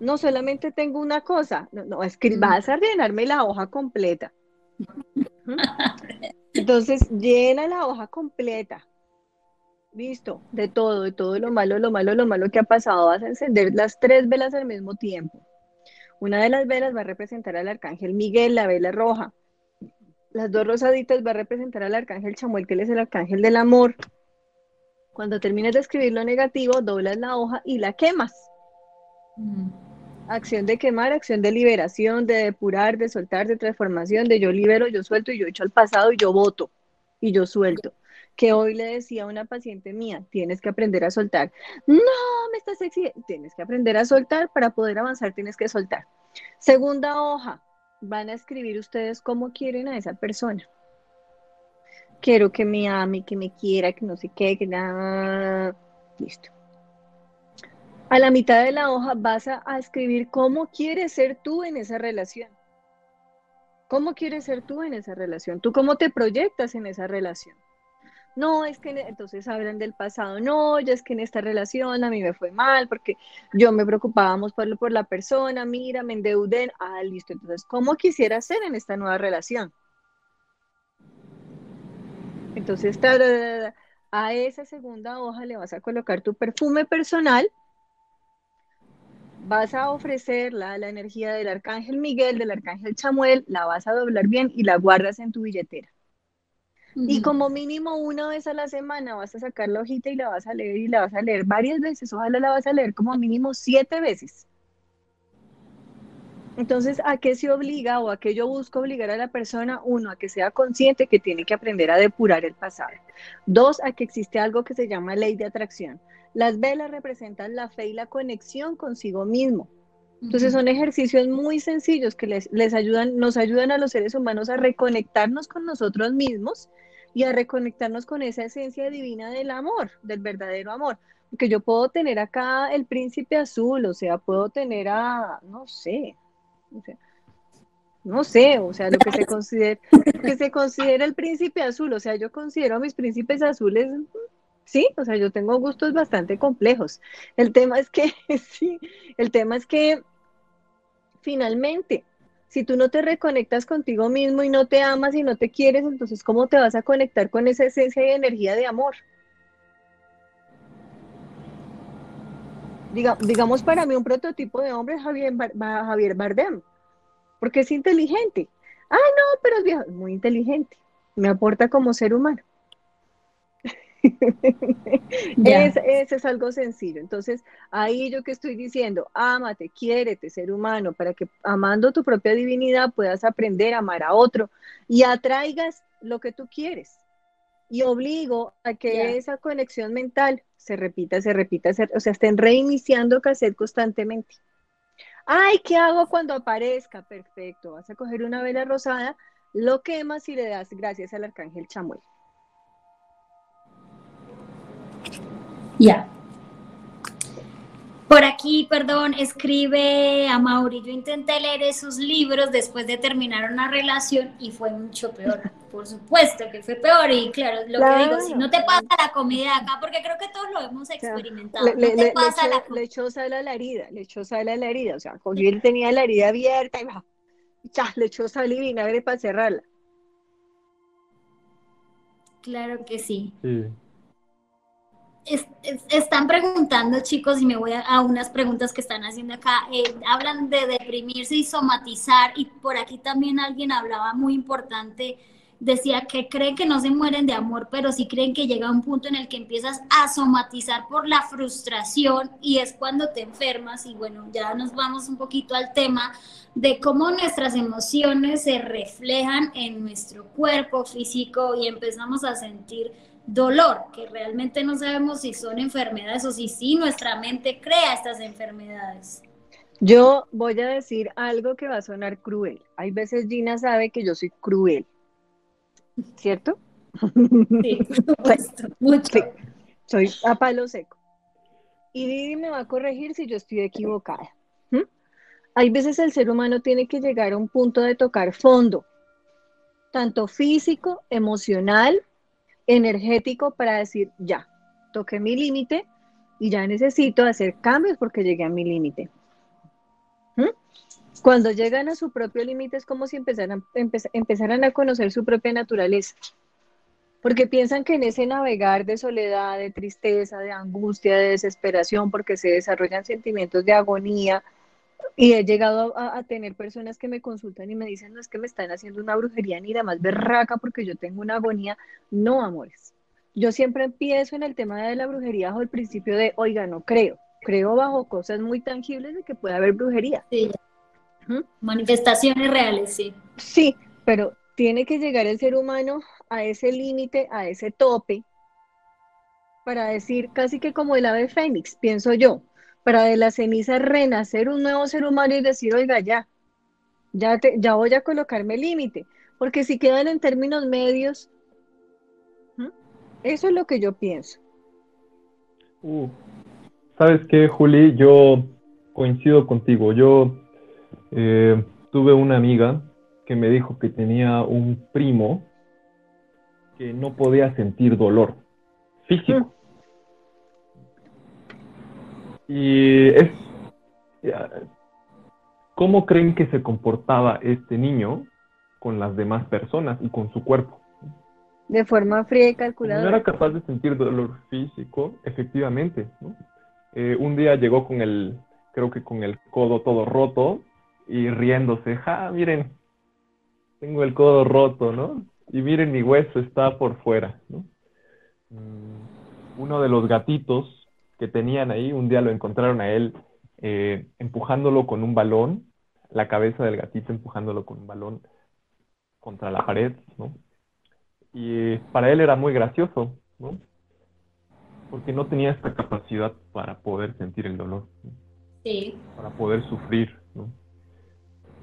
no solamente tengo una cosa, no, no vas a llenarme la hoja completa. Entonces, llena la hoja completa. Listo, de todo, de todo lo malo, lo malo, lo malo que ha pasado. Vas a encender las tres velas al mismo tiempo. Una de las velas va a representar al arcángel Miguel, la vela roja. Las dos rosaditas va a representar al arcángel Chamuel, que él es el arcángel del amor. Cuando termines de escribir lo negativo, doblas la hoja y la quemas. Acción de quemar, acción de liberación, de depurar, de soltar, de transformación, de yo libero, yo suelto y yo echo al pasado y yo voto y yo suelto. Que hoy le decía a una paciente mía, tienes que aprender a soltar. No, me estás exigiendo. Tienes que aprender a soltar para poder avanzar, tienes que soltar. Segunda hoja, van a escribir ustedes cómo quieren a esa persona. Quiero que me ame, que me quiera, que no sé qué, que nada. Listo. A la mitad de la hoja vas a, escribir cómo quieres ser tú en esa relación. ¿Cómo quieres ser tú en esa relación? ¿Tú cómo te proyectas en esa relación? No, es que entonces hablan del pasado. No, ya es que en esta relación a mí me fue mal porque yo me preocupábamos por, por la persona, mira, me endeudé. Ah, listo. Entonces, ¿cómo quisiera ser en esta nueva relación? Entonces, A esa segunda hoja le vas a colocar tu perfume personal, vas a ofrecerla la energía del arcángel Miguel, del arcángel Chamuel, la vas a doblar bien y la guardas en tu billetera. Y como mínimo una vez a la semana vas a sacar la hojita y la vas a leer y la vas a leer varias veces, ojalá la vas a leer como mínimo siete veces. Entonces, ¿a qué se obliga o a qué yo busco obligar a la persona? Uno, a que sea consciente que tiene que aprender a depurar el pasado. Dos, a que existe algo que se llama ley de atracción. Las velas representan la fe y la conexión consigo mismo. Entonces son ejercicios muy sencillos que les, les, ayudan, nos ayudan a los seres humanos a reconectarnos con nosotros mismos y a reconectarnos con esa esencia divina del amor, del verdadero amor. Porque yo puedo tener acá el príncipe azul, o sea, puedo tener a, no sé, no sé, o sea, lo que se considera, que se considera el príncipe azul, o sea, yo considero a mis príncipes azules, sí, o sea, yo tengo gustos bastante complejos. El tema es que, sí, el tema es que finalmente, si tú no te reconectas contigo mismo y no te amas y no te quieres, entonces, ¿cómo te vas a conectar con esa esencia y energía de amor? digamos, para mí un prototipo de hombre es Javier, Javier Bardem, porque es inteligente. Ah, no, pero es viejo, muy inteligente. Me aporta como ser humano. Ese es algo sencillo. Entonces, ahí yo que estoy diciendo, ámate, quiérete, ser humano, para que amando tu propia divinidad puedas aprender a amar a otro y atraigas lo que tú quieres. Y obligo a que esa conexión mental se repita, se repita, o sea, estén reiniciando cassette constantemente. Ay, ¿qué hago cuando aparezca? Perfecto, vas a coger una vela rosada, lo quemas y le das gracias al arcángel Chamuel. Ya. Por aquí, perdón, escribe a Mauri, yo intenté leer esos libros después de terminar una relación y fue mucho peor. Por supuesto que fue peor y claro, lo que digo, si no te pasa la comida acá, porque creo que todos lo hemos experimentado, le, no te pasa la Le echó sal a la herida, le echó sal a la herida, o sea, cogió él tenía la herida abierta y va, ya, le echó sal y vinagre para cerrarla. Claro que sí. Sí están preguntando, chicos, y me voy a, unas preguntas que están haciendo acá. Eh, hablan de deprimirse y somatizar, y por aquí también alguien hablaba muy importante. Decía que creen que no se mueren de amor, pero sí creen que llega un punto en el que empiezas a somatizar por la frustración y es cuando te enfermas. Y bueno, ya nos vamos un poquito al tema de cómo nuestras emociones se reflejan en nuestro cuerpo físico y empezamos a sentir dolor, que realmente no sabemos si son enfermedades o si sí nuestra mente crea estas enfermedades. Yo voy a decir algo que va a sonar cruel. Hay veces Gina sabe que yo soy cruel, ¿cierto? Sí, mucho. soy a palo seco. Y Didi me va a corregir si yo estoy equivocada. Hay veces el ser humano tiene que llegar a un punto de tocar fondo, tanto físico, emocional energético para decir, ya, toqué mi límite y ya necesito hacer cambios porque llegué a mi límite. ¿Mm? Cuando llegan a su propio límite es como si empezaran, empezaran a conocer su propia naturaleza. Porque piensan que en ese navegar de soledad, de tristeza, de angustia, de desesperación, porque se desarrollan sentimientos de agonía, y he llegado a, tener personas que me consultan y me dicen, no es que me están haciendo una brujería ni la más berraca porque yo tengo una agonía. No, amores. Yo siempre empiezo en el tema de la brujería bajo el principio de, oiga, no creo. Creo bajo cosas muy tangibles de que puede haber brujería. Sí. Manifestaciones reales, sí. Sí, pero tiene que llegar el ser humano a ese límite, a ese tope, para decir casi que como el ave fénix, pienso yo para de la ceniza renacer un nuevo ser humano y decir, oiga, ya, ya, te, ya voy a colocarme límite, porque si quedan en términos medios, eso es lo que yo pienso. Uh, ¿Sabes qué, Juli? Yo coincido contigo. Yo eh, tuve una amiga que me dijo que tenía un primo que no podía sentir dolor físico. Y es, ¿cómo creen que se comportaba este niño con las demás personas y con su cuerpo? De forma fría y calculada. No era capaz de sentir dolor físico, efectivamente. Eh, un día llegó con el, creo que con el codo todo roto y riéndose. Ja, miren, tengo el codo roto, ¿no? Y miren, mi hueso está por fuera, ¿no? Mm, uno de los gatitos que tenían ahí, un día lo encontraron a él eh, empujándolo con un balón, la cabeza del gatito empujándolo con un balón contra la pared, ¿no? Y para él era muy gracioso, ¿no? Porque no tenía esta capacidad para poder sentir el dolor, sí. para poder sufrir, ¿no?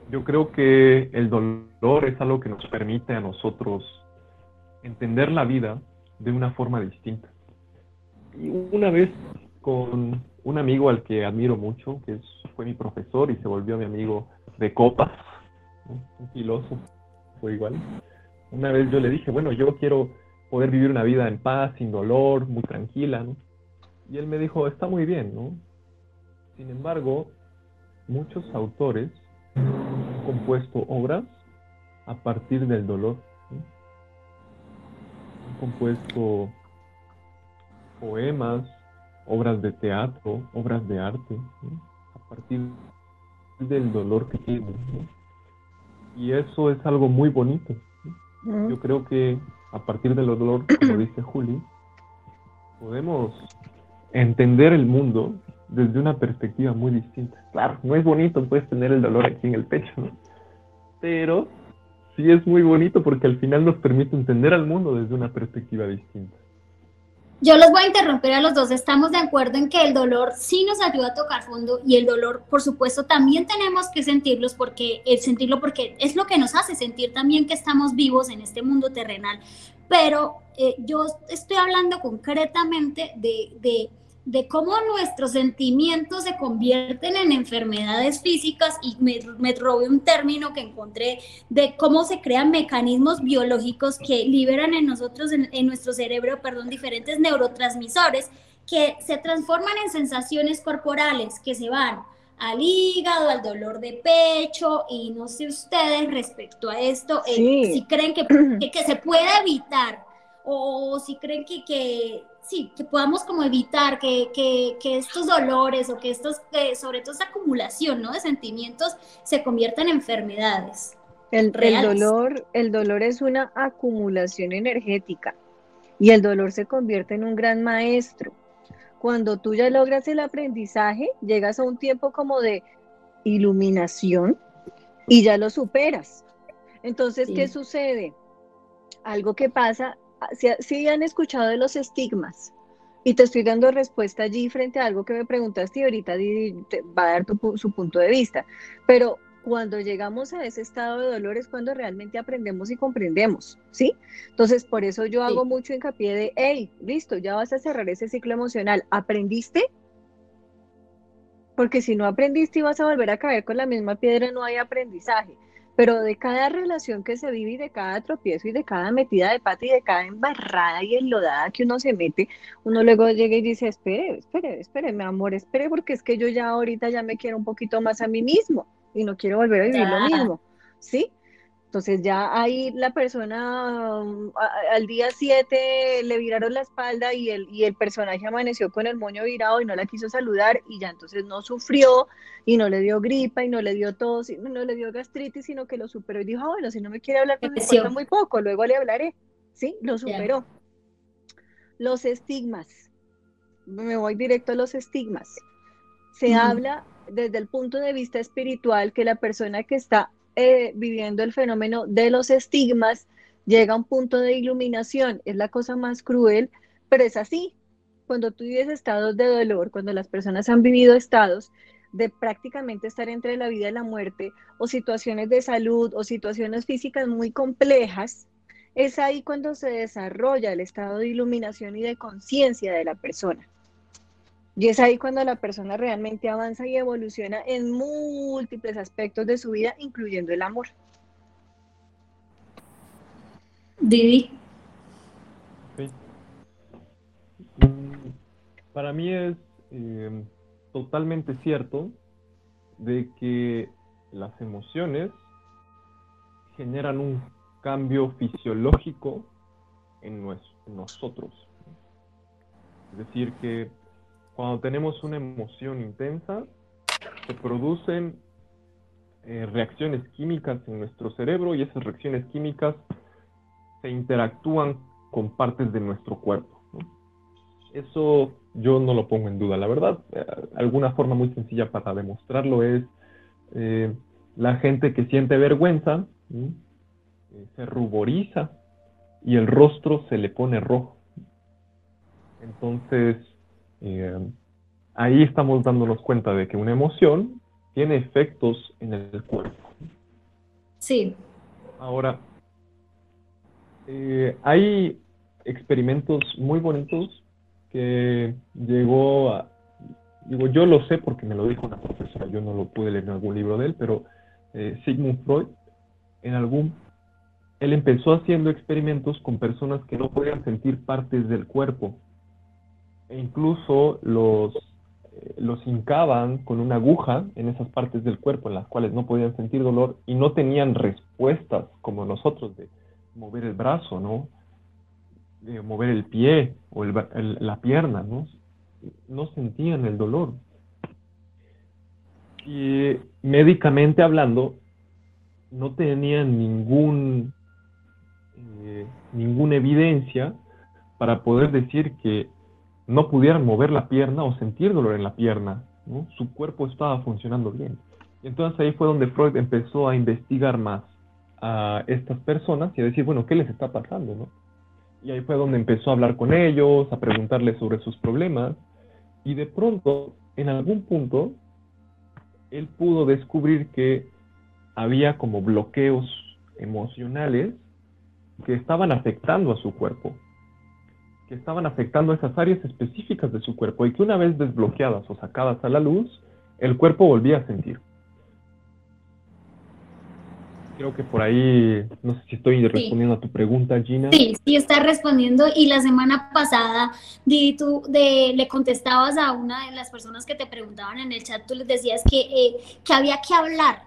Yo creo que el dolor es algo que nos permite a nosotros entender la vida de una forma distinta. Y una vez con un amigo al que admiro mucho, que fue mi profesor y se volvió mi amigo de copas, un filósofo, fue igual. Una vez yo le dije, bueno, yo quiero poder vivir una vida en paz, sin dolor, muy tranquila, ¿no? Y él me dijo, está muy bien, ¿no? Sin embargo, muchos autores han compuesto obras a partir del dolor. Han compuesto poemas, obras de teatro, obras de arte, a partir del dolor que tienen. Y eso es algo muy bonito. Yo creo que a partir del dolor, como dice Juli, podemos entender el mundo desde una perspectiva muy distinta. Claro, no es bonito puedes tener el dolor aquí en el pecho, ¿no? Pero sí es muy bonito porque al final nos permite entender al mundo desde una perspectiva distinta. Yo los voy a interrumpir a los dos. Estamos de acuerdo en que el dolor sí nos ayuda a tocar fondo y el dolor, por supuesto, también tenemos que sentirlos porque el sentirlo porque es lo que nos hace sentir también que estamos vivos en este mundo terrenal. Pero eh, yo estoy hablando concretamente de, de de cómo nuestros sentimientos se convierten en enfermedades físicas y me, me robé un término que encontré de cómo se crean mecanismos biológicos que liberan en nosotros, en, nuestro cerebro, perdón, diferentes neurotransmisores que se transforman en sensaciones corporales que se van al hígado, al dolor de pecho y no sé ustedes respecto a esto, eh, si creen que, que, se puede evitar o si creen que, que sí, que podamos como evitar que, que, estos dolores o que estos, sobre todo esta acumulación ¿no? de sentimientos se conviertan en enfermedades. El, el, dolor, el dolor es una acumulación energética y el dolor se convierte en un gran maestro. Cuando tú ya logras el aprendizaje, llegas a un tiempo como de iluminación y ya lo superas. Entonces, ¿qué sucede? Algo que pasa si, han escuchado de los estigmas, y te estoy dando respuesta allí frente a algo que me preguntaste y ahorita va a dar su punto de vista. Pero cuando llegamos a ese estado de dolor es cuando realmente aprendemos y comprendemos, ¿sí? Entonces, por eso yo hago mucho hincapié de, hey, listo, ya vas a cerrar ese ciclo emocional. ¿Aprendiste? Porque si no aprendiste y vas a volver a caer con la misma piedra, no hay aprendizaje pero de cada relación que se vive y de cada tropiezo y de cada metida de pata y de cada embarrada y enlodada que uno se mete, uno luego llega y dice, espere, espere, espere, mi amor, espere, porque es que yo ya ahorita ya me quiero un poquito más a mí mismo y no quiero volver a vivir lo mismo, ¿sí? Entonces ya ahí la persona um, al día 7 le viraron la espalda y el, y el personaje amaneció con el moño virado y no la quiso saludar y ya entonces no sufrió y no le dio gripa y no le dio tos y no le dio gastritis, sino que lo superó y dijo, ah, bueno, si no me quiere hablar, pues me muy poco, luego le hablaré. Sí, lo superó. Los estigmas. Me voy directo a los estigmas. Se habla desde el punto de vista espiritual que la persona que está eh, viviendo el fenómeno de los estigmas, llega a un punto de iluminación. Es la cosa más cruel, pero es así. Cuando tú vives estados de dolor, cuando las personas han vivido estados de prácticamente estar entre la vida y la muerte, o situaciones de salud, o situaciones físicas muy complejas, es ahí cuando se desarrolla el estado de iluminación y de conciencia de la persona. Y es ahí cuando la persona realmente avanza y evoluciona en múltiples aspectos de su vida, incluyendo el amor. Didi. Mm, para mí es em, totalmente cierto de que las emociones generan un cambio fisiológico en, nosotros. Es decir, que cuando tenemos una emoción intensa, se producen eh, reacciones químicas en nuestro cerebro y esas reacciones químicas se interactúan con partes de nuestro cuerpo. Eso yo no lo pongo en duda. La verdad, eh, alguna forma muy sencilla para demostrarlo es eh, la gente que siente vergüenza, se ruboriza y el rostro se le pone rojo. Entonces, ahí estamos dándonos cuenta de que una emoción tiene efectos en el cuerpo. Sí. Ahora, eh, hay experimentos muy bonitos que llegó a, digo, yo lo sé porque me lo dijo una profesora, yo no lo pude leer en algún libro de él, pero eh, Sigmund Freud, en algún, él empezó haciendo experimentos con personas que no podían sentir partes del cuerpo, e incluso los los hincaban con una aguja en esas partes del cuerpo en las cuales no podían sentir dolor y no tenían respuestas como nosotros de mover el brazo, ¿no? De mover el pie o la pierna, ¿no? No sentían el dolor. Y médicamente hablando, no tenían ningún, eh, ninguna evidencia para poder decir que no pudieran mover la pierna o sentir dolor en la pierna. Su cuerpo estaba funcionando bien. Y entonces ahí fue donde Freud empezó a investigar más a estas personas y a decir, bueno, ¿qué les está pasando? ¿no? Y ahí fue donde empezó a hablar con ellos, a preguntarles sobre sus problemas. Y de pronto, en algún punto, él pudo descubrir que había como bloqueos emocionales que estaban afectando a su cuerpo que estaban afectando esas áreas específicas de su cuerpo y que una vez desbloqueadas o sacadas a la luz, el cuerpo volvía a sentir. Creo que por ahí, no sé si estoy respondiendo a tu pregunta, Gina. Sí, sí, está respondiendo. Y la semana pasada, Didi, tú de, le contestabas a una de las personas que te preguntaban en el chat, tú les decías que, eh, que había que hablar,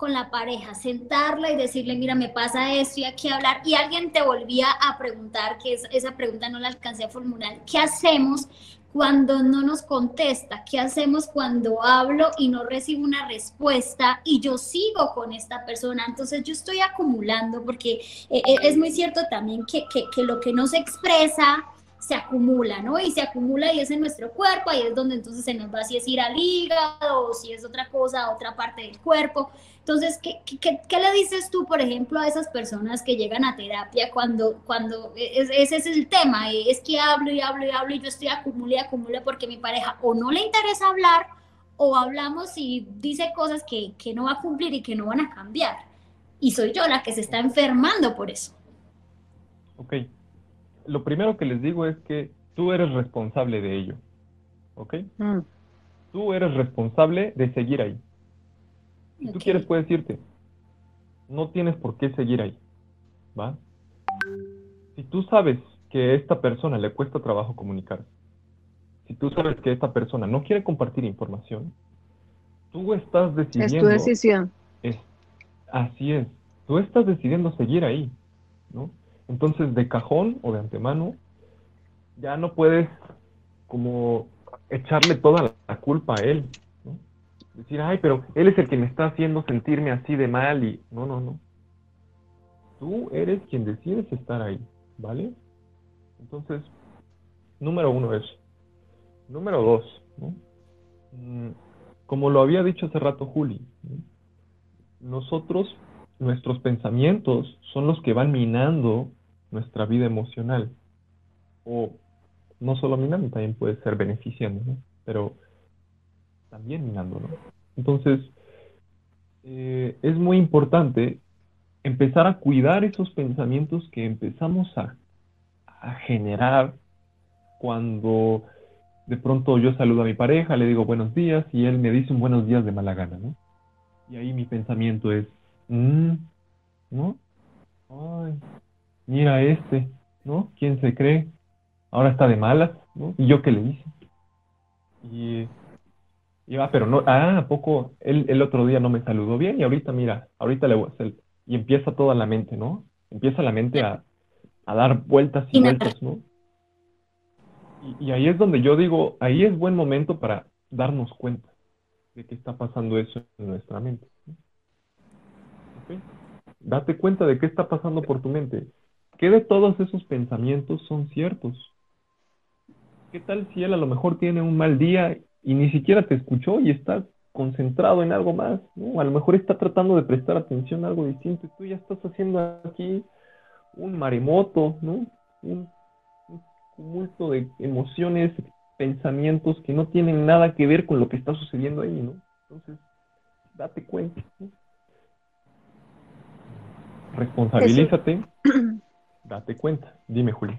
con la pareja, sentarla y decirle, mira, me pasa esto y aquí hablar, y alguien te volvía a preguntar, que esa pregunta no la alcancé a formular, ¿qué hacemos cuando no nos contesta? ¿Qué hacemos cuando hablo y no recibo una respuesta y yo sigo con esta persona? Entonces yo estoy acumulando porque eh, eh, es muy cierto también que, que, que lo que no se expresa se acumula, ¿no? Y se acumula y es en nuestro cuerpo, ahí es donde entonces se nos va si es ir al hígado o si es otra cosa, otra parte del cuerpo. Entonces, ¿qué, le dices tú, por ejemplo, a esas personas que llegan a terapia cuando, cuando ese es el tema, es que hablo y hablo y hablo y yo estoy acumula y acumula porque mi pareja o no le interesa hablar o hablamos y dice cosas que, que no va a cumplir y que no van a cambiar. Y soy yo la que se está enfermando por eso. Ok, lo primero que les digo es que tú eres responsable de ello. ¿Ok? Mm. Tú eres responsable de seguir ahí. Si tú quieres, puedes irte. No tienes por qué seguir ahí. ¿Va? Si tú sabes que a esta persona le cuesta trabajo comunicar, si tú sabes que esta persona no quiere compartir información, tú estás decidiendo. Es tu decisión. así es. Tú estás decidiendo seguir ahí, ¿no? Entonces, de cajón o de antemano, ya no puedes como echarle toda la culpa a él. Decir, ay, pero él es el que me está haciendo sentirme así de mal y no, no, no. Tú eres quien decides estar ahí, ¿vale? Entonces, número uno es. Número dos, ¿no? Mm, como lo había dicho hace rato Juli, nosotros, nuestros pensamientos son los que van minando nuestra vida emocional. O no solo minando, también puede ser beneficiando, ¿no? Pero también minando, ¿no? Entonces, eh, es muy importante empezar a cuidar esos pensamientos que empezamos a, generar cuando de pronto yo saludo a mi pareja, le digo buenos días y él me dice buenos días de mala gana, ¿no? Y ahí mi pensamiento es, mm", ¿no? Ay, mira este, ¿no? ¿Quién se cree? Ahora está de malas, ¿no? ¿Y yo qué le hice? Y, y va, pero no, ah, ¿a poco él el otro día no me saludó bien y ahorita, mira, ahorita le voy a hacer, y empieza toda la mente, ¿no? Empieza la mente a, a dar vueltas y vueltas, ¿no? Y, ahí es donde yo digo, ahí es buen momento para darnos cuenta de que está pasando eso en nuestra mente. Date cuenta de qué está pasando por tu mente. ¿Qué de todos esos pensamientos son ciertos? ¿Qué tal si él a lo mejor tiene un mal día y ni siquiera te escuchó y está concentrado en algo más? ¿no? A lo mejor está tratando de prestar atención a algo distinto y tú ya estás haciendo aquí un maremoto, ¿no? Un, tumulto de emociones, pensamientos que no tienen nada que ver con lo que está sucediendo ahí, ¿no? Entonces, date cuenta. Responsabilízate, date cuenta. Dime, Juli.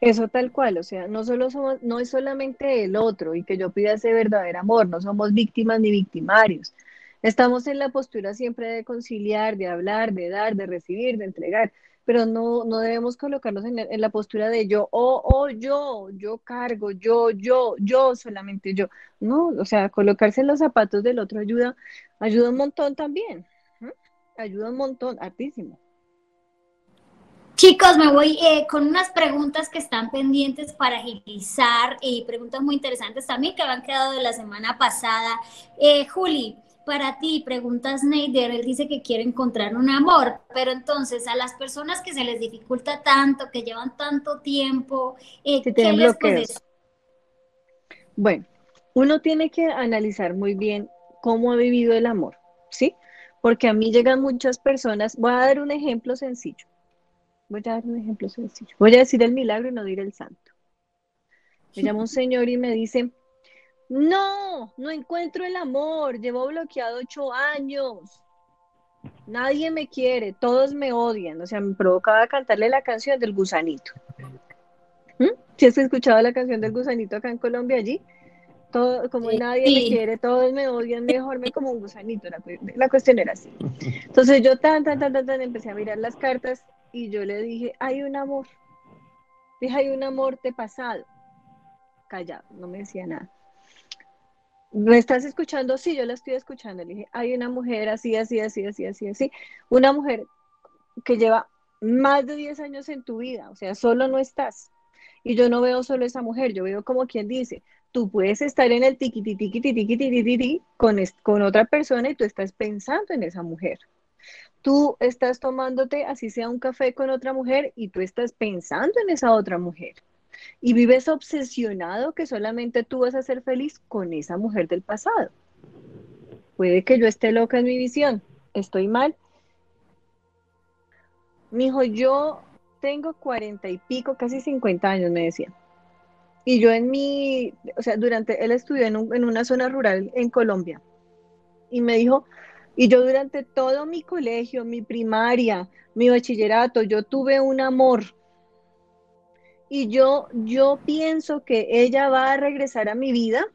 Eso tal cual, o sea, no solo somos, no es solamente el otro y que yo pida ese verdadero amor, no somos víctimas ni victimarios. Estamos en la postura siempre de conciliar, de hablar, de dar, de recibir, de entregar, pero no, no debemos colocarnos en, la postura de yo, oh, oh, yo, yo cargo, yo, yo, yo, solamente yo. No, o sea, colocarse en los zapatos del otro ayuda, ayuda un montón también. Ayuda un montón, hartísimo. Chicos, me voy eh, con unas preguntas que están pendientes para agilizar y preguntas muy interesantes también que han quedado de la semana pasada. Eh, Juli, para ti, preguntas Neider, él dice que quiere encontrar un amor, pero entonces a las personas que se les dificulta tanto, que llevan tanto tiempo, eh, ¿qué les puedes Bueno, uno tiene que analizar muy bien cómo ha vivido el amor, ¿sí? Porque a mí llegan muchas personas, voy a dar un ejemplo sencillo Voy a dar un ejemplo sencillo. Voy a decir el milagro y no diré el santo. Me llama un señor y me dice, no, no encuentro el amor, llevo bloqueado ocho años, nadie me quiere, todos me odian, o sea, me provocaba cantarle la canción del gusanito. ¿Mm? ¿Si has escuchado la canción del gusanito acá en Colombia allí? Todo, como nadie me quiere, todos me odian, mejor me como un gusanito, la, la cuestión era así. Entonces yo tan, tan, tan, tan, tan, empecé a mirar las cartas y yo le dije, hay un amor. Dije, hay un amor de pasado. Callado, no me decía nada. ¿Me estás escuchando? Sí, yo la estoy escuchando. Le dije, hay una mujer así, así, así, así, así, así. Una mujer que lleva más de 10 años en tu vida, o sea, solo no estás. Y yo no veo solo esa mujer, yo veo como quien dice, tú puedes estar en el tiquiti, tiquiti, tiquiti, tiquiti, con, con otra persona y tú estás pensando en esa mujer tú estás tomándote, así sea un café con otra mujer, y tú estás pensando en esa otra mujer. Y vives obsesionado que solamente tú vas a ser feliz con esa mujer del pasado. Puede que yo esté loca en mi visión. ¿Estoy mal? Mi hijo, yo tengo cuarenta y pico, casi cincuenta años, me decía. Y yo en mi, o sea, durante, él estudió en, en una zona rural en Colombia. Y me dijo, y yo durante todo mi colegio, mi primaria, mi bachillerato, yo tuve un amor. Y yo, yo pienso que ella va a regresar a mi vida.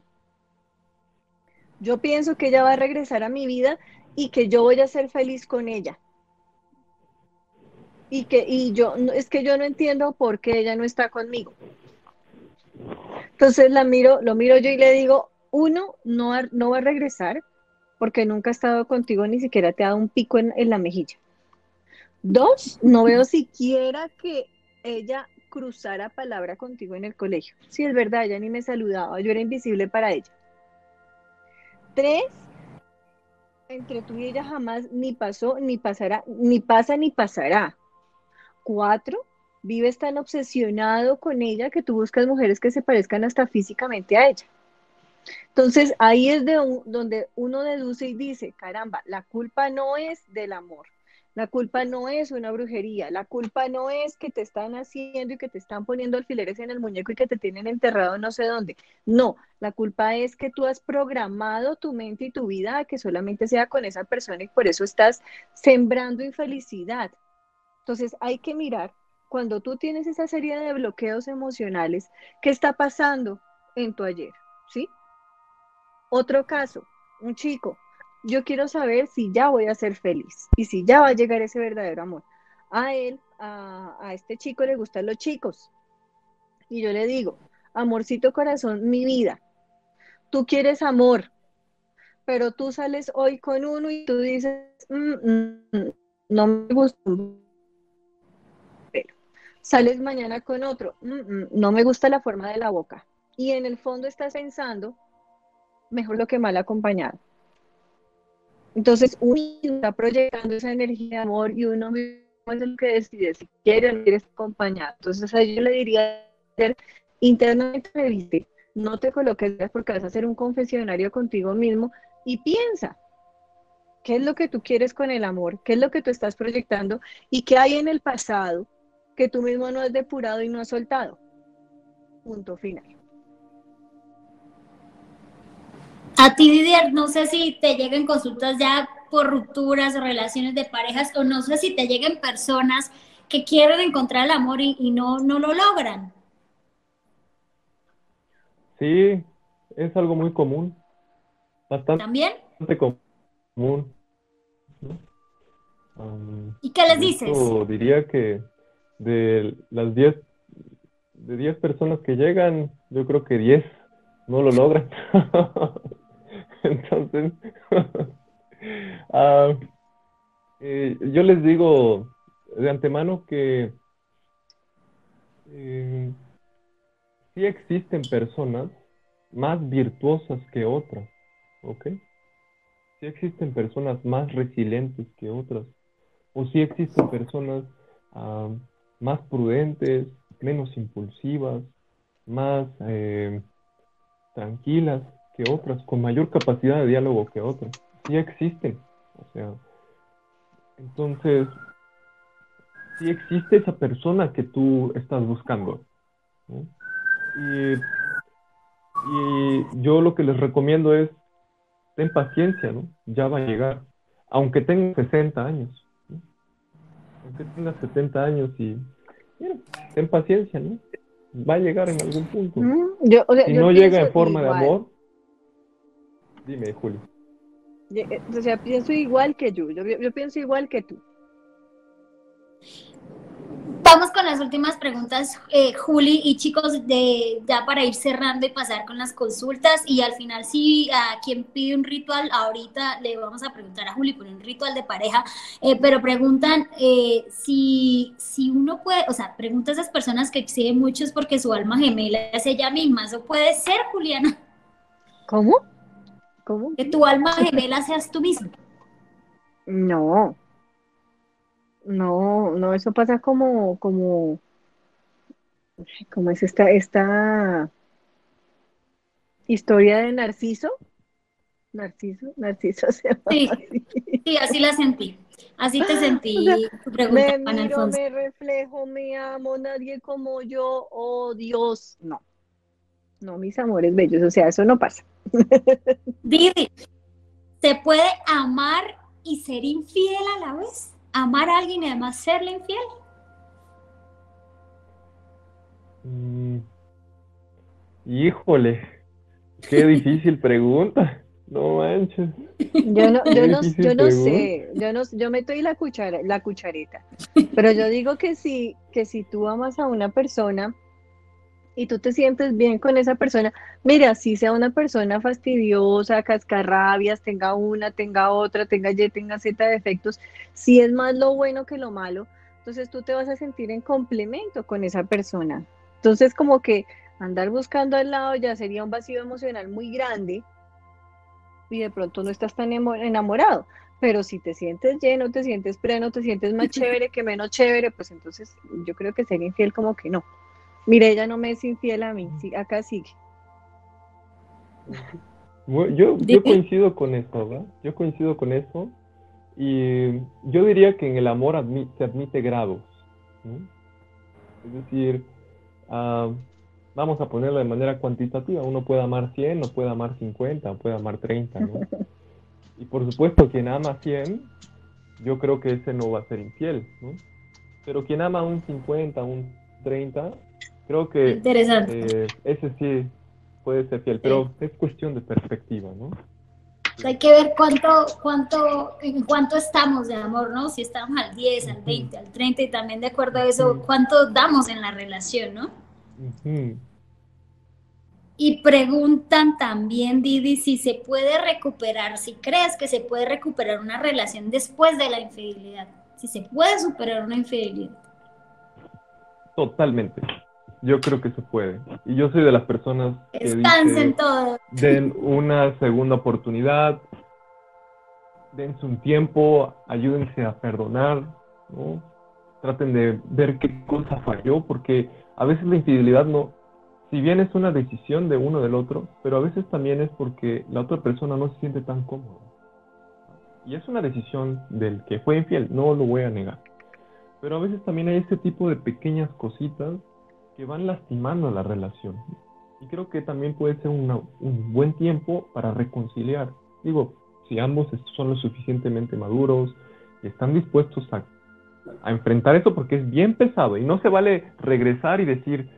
Yo pienso que ella va a regresar a mi vida y que yo voy a ser feliz con ella. Y que y yo es que yo no entiendo por qué ella no está conmigo. Entonces la miro, lo miro yo y le digo, uno no, no va a regresar porque nunca ha estado contigo, ni siquiera te ha dado un pico en, la mejilla. Dos, no veo siquiera que ella cruzara palabra contigo en el colegio. Si es verdad, ella ni me saludaba, yo era invisible para ella. Tres, entre tú y ella jamás ni pasó, ni pasará, ni pasa, ni pasará. Cuatro, vives tan obsesionado con ella que tú buscas mujeres que se parezcan hasta físicamente a ella. Entonces ahí es de donde uno deduce y dice, caramba, la culpa no es del amor, la culpa no es una brujería, la culpa no es que te están haciendo y que te están poniendo alfileres en el muñeco y que te tienen enterrado no sé dónde. No, la culpa es que tú has programado tu mente y tu vida a que solamente sea con esa persona y por eso estás sembrando infelicidad. Entonces hay que mirar cuando tú tienes esa serie de bloqueos emocionales, ¿qué está pasando en tu ayer? ¿Sí? Otro caso, un chico, yo quiero saber si ya voy a ser feliz y si ya va a llegar ese verdadero amor. A él, a, este chico le gustan los chicos. Y yo le digo, amorcito corazón, mi vida, tú quieres amor, pero tú sales hoy con uno y tú dices, mm, mm, no me gusta. sales mañana con otro, mm, no me gusta la forma de la boca. Y en el fondo estás pensando, mejor lo que mal acompañado. Entonces uno está proyectando esa energía de amor y uno mismo es el que decide si quiere o no quiere acompañado. Entonces a yo le diría, internamente reviste, no te coloques porque vas a hacer un confesionario contigo mismo y piensa, ¿qué es lo que tú quieres con el amor? ¿Qué es lo que tú estás proyectando? ¿Y qué hay en el pasado que tú mismo no has depurado y no has soltado? Punto final. A ti, Didier, no sé si te lleguen consultas ya por rupturas o relaciones de parejas, o no sé si te lleguen personas que quieren encontrar el amor y, no, no lo logran. Sí, es algo muy común. Bastante, ¿También? común. ¿Y qué les dices? Diría que de las 10 de 10 personas que llegan, yo creo que 10 no lo logran. Entonces, eh, yo les digo de antemano que eh, sí existen personas más virtuosas que otras, ¿ok? Sí existen personas más resilientes que otras, o sí existen personas ah, más prudentes, menos impulsivas, más eh, tranquilas que otras, con mayor capacidad de diálogo que otras. Sí existen. O sea, entonces, sí existe esa persona que tú estás buscando. Y, yo lo que les recomiendo es, ten paciencia, ¿no? Ya va a llegar. Aunque tenga 60 años. Aunque tenga 70 años y, mira, ten paciencia, ¿no? Va a llegar en algún punto. si no llega en forma de amor, Dime, Julio. Eh, o sea, pienso igual que yo. yo, pienso igual que tú. Vamos con las últimas preguntas, eh, Juli y chicos, de ya para ir cerrando y pasar con las consultas. Y al final, si a quien pide un ritual, ahorita le vamos a preguntar a Juli por un ritual de pareja, eh, pero preguntan eh, si, si uno puede, o sea, pregunta a esas personas que exhiben muchos porque su alma gemela es ella misma. ¿Eso puede ser, Juliana? ¿Cómo? ¿Cómo? Que tu alma gemela seas tú mismo. No. No, no, eso pasa como, como, como es esta, esta historia de Narciso. Narciso, Narciso se llama sí, sí, así la sentí. Así te sentí. Tu pregunta, me miro, me reflejo, me amo, nadie como yo, oh Dios. No, no, mis amores bellos, o sea, eso no pasa. Didi, ¿se puede amar y ser infiel a la vez? ¿Amar a alguien y además serle infiel? Mm, híjole, qué difícil pregunta. No manches. Yo no, yo no, yo no sé, yo no, yo meto ahí la cuchara, la cucharita. Pero yo digo que si, que si tú amas a una persona, y tú te sientes bien con esa persona, mira, si sea una persona fastidiosa, cascarrabias, tenga una, tenga otra, tenga Y, tenga Z defectos, si es más lo bueno que lo malo, entonces tú te vas a sentir en complemento con esa persona. Entonces como que andar buscando al lado ya sería un vacío emocional muy grande y de pronto no estás tan enamorado. Pero si te sientes lleno, te sientes pleno, te sientes más chévere que menos chévere, pues entonces yo creo que ser infiel como que no. Mire, ella no me es infiel a mí, sí, acá sigue. Yo, yo coincido con eso, ¿verdad? Yo coincido con eso. Y yo diría que en el amor se admite grados. Es decir, ah, vamos a ponerlo de manera cuantitativa. Uno puede amar 100, o puede amar 50, o puede amar 30, ¿no? y por supuesto, quien ama 100, yo creo que ese no va a ser infiel, ¿no? Pero quien ama un 50, un 30, Creo que Interesante. Eh, ese sí puede ser fiel, pero es cuestión de perspectiva, ¿no? Hay que ver cuánto, cuánto, en cuánto estamos de amor, ¿no? Si estamos al 10, al 20, al 30 y también de acuerdo a eso, cuánto damos en la relación, ¿no? Y preguntan también, Didi, si se puede recuperar, si crees que se puede recuperar una relación después de la infidelidad, si se puede superar una infidelidad. totalmente. Yo creo que se puede. Y yo soy de las personas que Descansen todos. den una segunda oportunidad, dense un tiempo, ayúdense a perdonar, ¿no? Traten de ver qué cosa falló, porque a veces la infidelidad no, si bien es una decisión de uno del otro, pero a veces también es porque la otra persona no se siente tan cómoda. Y es una decisión del que fue infiel, no lo voy a negar. Pero a veces también hay este tipo de pequeñas cositas que van lastimando la relación. Y creo que también puede ser un buen tiempo para reconciliar. Digo, si ambos son lo suficientemente maduros y están dispuestos a, a enfrentar eso porque es bien pesado y no se vale regresar y decir,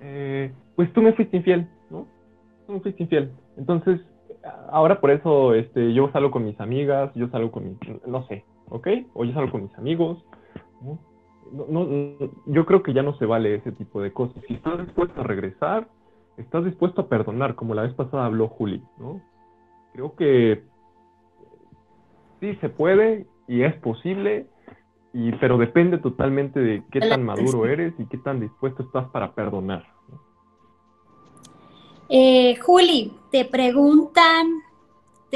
eh, pues tú me fuiste infiel, ¿no? Tú me fuiste infiel. Entonces, ahora por eso este, yo salgo con mis amigas, yo salgo con mis, no sé, ¿ok? O yo salgo con mis amigos. ¿no? No, yo creo que ya no se vale ese tipo de cosas. Si estás dispuesto a regresar, estás dispuesto a perdonar, como la vez pasada habló Juli, ¿no? Creo que sí se puede y es posible, y, pero depende totalmente de qué tan maduro eres y qué tan dispuesto estás para perdonar. Eh, Juli, te preguntan,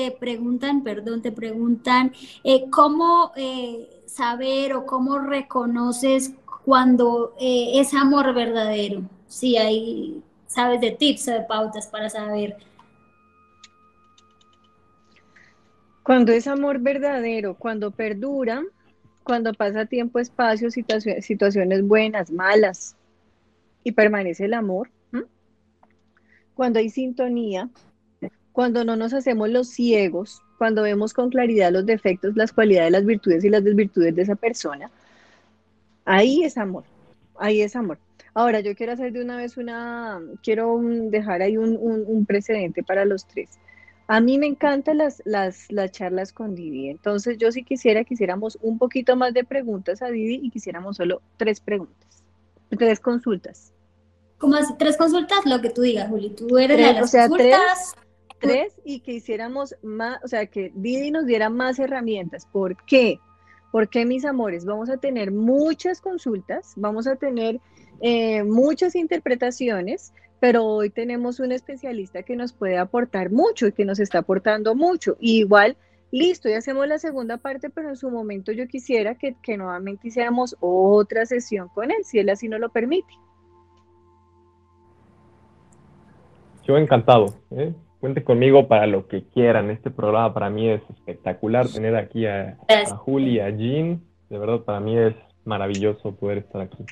te preguntan, perdón, te preguntan, eh, ¿cómo eh, saber o cómo reconoces cuando es amor verdadero? Si hay, sabes de tips o de pautas para saber. Cuando es amor verdadero, cuando perdura, cuando pasa tiempo, espacio, situaciones buenas, malas, y permanece el amor, cuando hay sintonía, cuando no nos hacemos los ciegos, cuando vemos con claridad los defectos, las cualidades, las virtudes y las desvirtudes de esa persona, ahí es amor, ahí es amor. Ahora, yo quiero hacer de una vez una, quiero dejar ahí un, precedente para los tres. A mí me encantan las, las, las, charlas con Didi, entonces yo si quisiera, quisiéramos un poquito más de preguntas a Didi y quisiéramos solo tres preguntas, tres consultas. Como tres consultas, lo que tú digas, Juli. Tú eres de las o sea, consultas. Tres, y que hiciéramos más, o sea, que Didi nos diera más herramientas. ¿Por qué? Porque, mis amores, vamos a tener muchas consultas, vamos a tener eh, muchas interpretaciones, pero hoy tenemos un especialista que nos puede aportar mucho y que nos está aportando mucho. igual, listo, ya hacemos la segunda parte, pero en su momento yo quisiera que, que nuevamente hiciéramos otra sesión con él, si él así nos lo permite. Yo encantado. ¿eh? Cuente conmigo para lo que quieran. Este programa para mí es espectacular. Tener aquí a, a Juli y a Jean. De verdad, para mí es maravilloso poder estar aquí.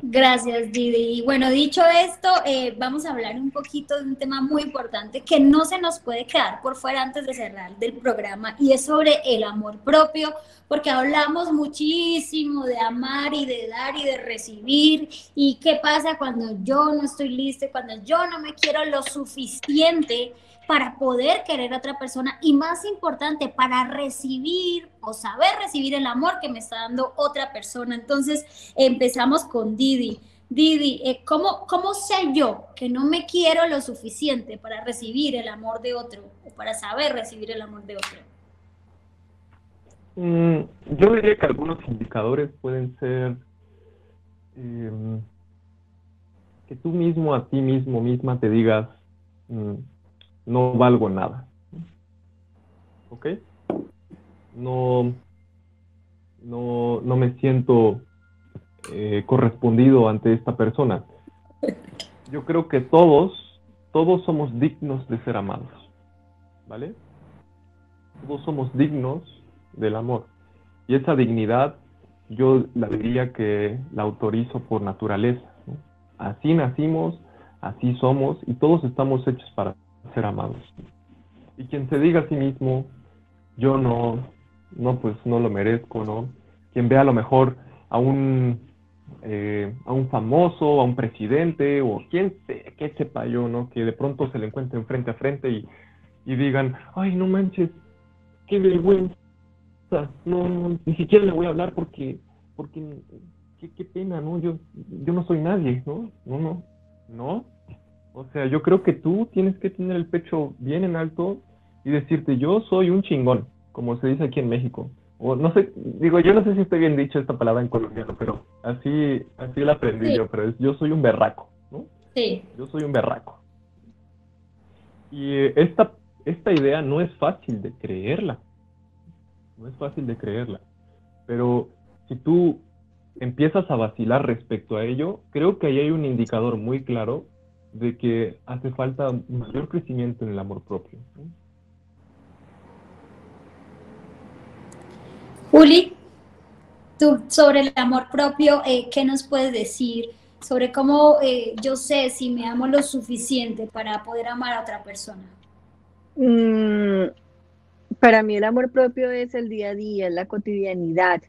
Gracias, Didi. Y bueno, dicho esto, eh, vamos a hablar un poquito de un tema muy importante que no se nos puede quedar por fuera antes de cerrar del programa y es sobre el amor propio, porque hablamos muchísimo de amar y de dar y de recibir y qué pasa cuando yo no estoy lista, cuando yo no me quiero lo suficiente para poder querer a otra persona y más importante, para recibir o saber recibir el amor que me está dando otra persona. Entonces empezamos con Didi. Didi, eh, ¿cómo, ¿cómo sé yo que no me quiero lo suficiente para recibir el amor de otro o para saber recibir el amor de otro? Mm, yo diría que algunos indicadores pueden ser em, que tú mismo a ti mismo misma te digas, mm, no valgo nada. ¿Ok? No, no, no me siento eh, correspondido ante esta persona. Yo creo que todos, todos somos dignos de ser amados. ¿Vale? Todos somos dignos del amor. Y esa dignidad yo la diría que la autorizo por naturaleza. Así nacimos, así somos y todos estamos hechos para ser amados. Y quien se diga a sí mismo, yo no, no, pues no lo merezco, ¿no? Quien vea a lo mejor a un, eh, a un famoso, a un presidente, o quien sé, que sepa yo, ¿no? Que de pronto se le encuentren frente a frente y, y digan, ay, no manches, qué vergüenza, no, ni siquiera le voy a hablar porque, porque, qué, qué pena, ¿no? Yo, yo no soy nadie, ¿no? No, no, no, o sea, yo creo que tú tienes que tener el pecho bien en alto y decirte, yo soy un chingón, como se dice aquí en México. o no sé, digo, yo no sé si estoy bien dicho esta palabra en colombiano, pero así, así la aprendí yo, pero es, yo soy un berraco, ¿no? Sí. Yo soy un berraco. Y eh, esta, esta idea no es fácil de creerla, no es fácil de creerla, pero si tú empiezas a vacilar respecto a ello, creo que ahí hay un indicador muy claro de que hace falta mayor crecimiento en el amor propio. Juli, tú sobre el amor propio, eh, ¿qué nos puedes decir sobre cómo eh, yo sé si me amo lo suficiente para poder amar a otra persona? Mm, para mí el amor propio es el día a día, es la cotidianidad.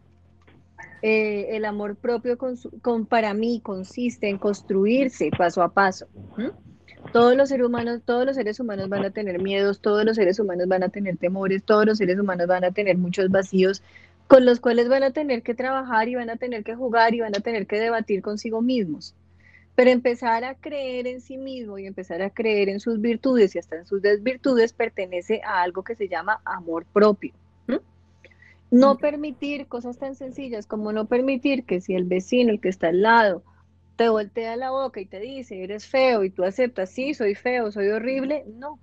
Eh, el amor propio con, para mí consiste en construirse paso a paso. Todos los seres humanos, todos los seres humanos van a tener miedos, todos los seres humanos van a tener temores, todos los seres humanos van a tener muchos vacíos con los cuales van a tener que trabajar y van a tener que jugar y van a tener que debatir consigo mismos. Pero empezar a creer en sí mismo y empezar a creer en sus virtudes y hasta en sus desvirtudes pertenece a algo que se llama amor propio. No permitir cosas tan sencillas como no permitir que si el vecino, el que está al lado, te voltea la boca y te dice, eres feo y tú aceptas, sí, soy feo, soy horrible, no.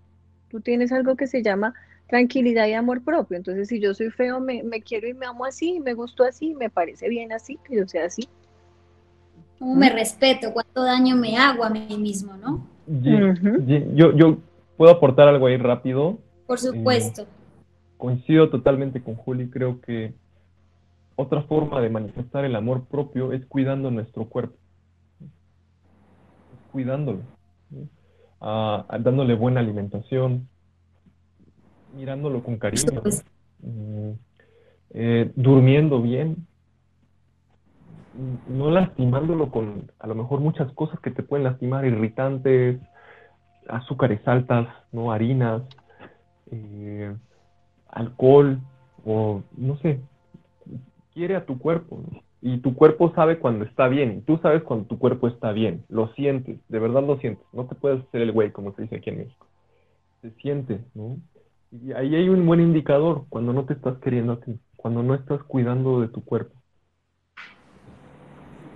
Tú tienes algo que se llama tranquilidad y amor propio. Entonces, si yo soy feo, me, quiero y me amo así, me gusto así, me parece bien así, que yo sea así. ¿Cómo me respeto? ¿Cuánto daño me hago a mí mismo, no? Yo, yo puedo aportar algo ahí rápido. Por supuesto coincido totalmente con Juli, creo que otra forma de manifestar el amor propio es cuidando nuestro cuerpo, cuidándolo, ah, dándole buena alimentación, mirándolo con cariño, mm, eh, durmiendo bien, no lastimándolo con a lo mejor muchas cosas que te pueden lastimar, irritantes, azúcares altas, no harinas, eh, alcohol o no sé, quiere a tu cuerpo y tu cuerpo sabe cuando está bien y tú sabes cuando tu cuerpo está bien, lo sientes, de verdad lo sientes, no te puedes hacer el güey como se dice aquí en México, se siente, ¿no? Y ahí hay un buen indicador cuando no te estás queriendo a ti, cuando no estás cuidando de tu cuerpo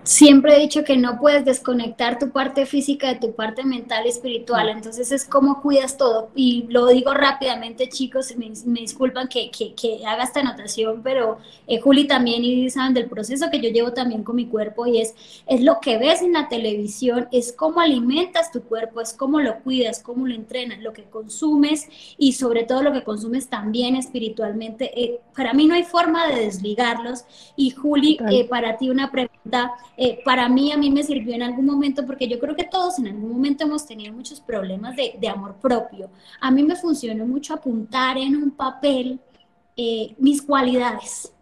siempre he dicho que no puedes desconectar tu parte física de tu parte mental y espiritual, entonces es como cuidas todo. Y lo digo rápidamente, chicos, me, disculpan que, que, haga esta anotación, pero eh, Juli también y saben del proceso que yo llevo también con mi cuerpo y es, es lo que ves en la televisión, es cómo alimentas tu cuerpo, es cómo lo cuidas, cómo lo entrenas, lo que consumes y sobre todo lo que consumes también espiritualmente. Eh, para mí no hay forma de desligarlos. Y Juli, eh, para ti una pregunta eh, para mí, a mí me sirvió en algún momento, porque yo creo que todos en algún momento hemos tenido muchos problemas de, amor propio. A mí me funcionó mucho apuntar en un papel eh, mis cualidades.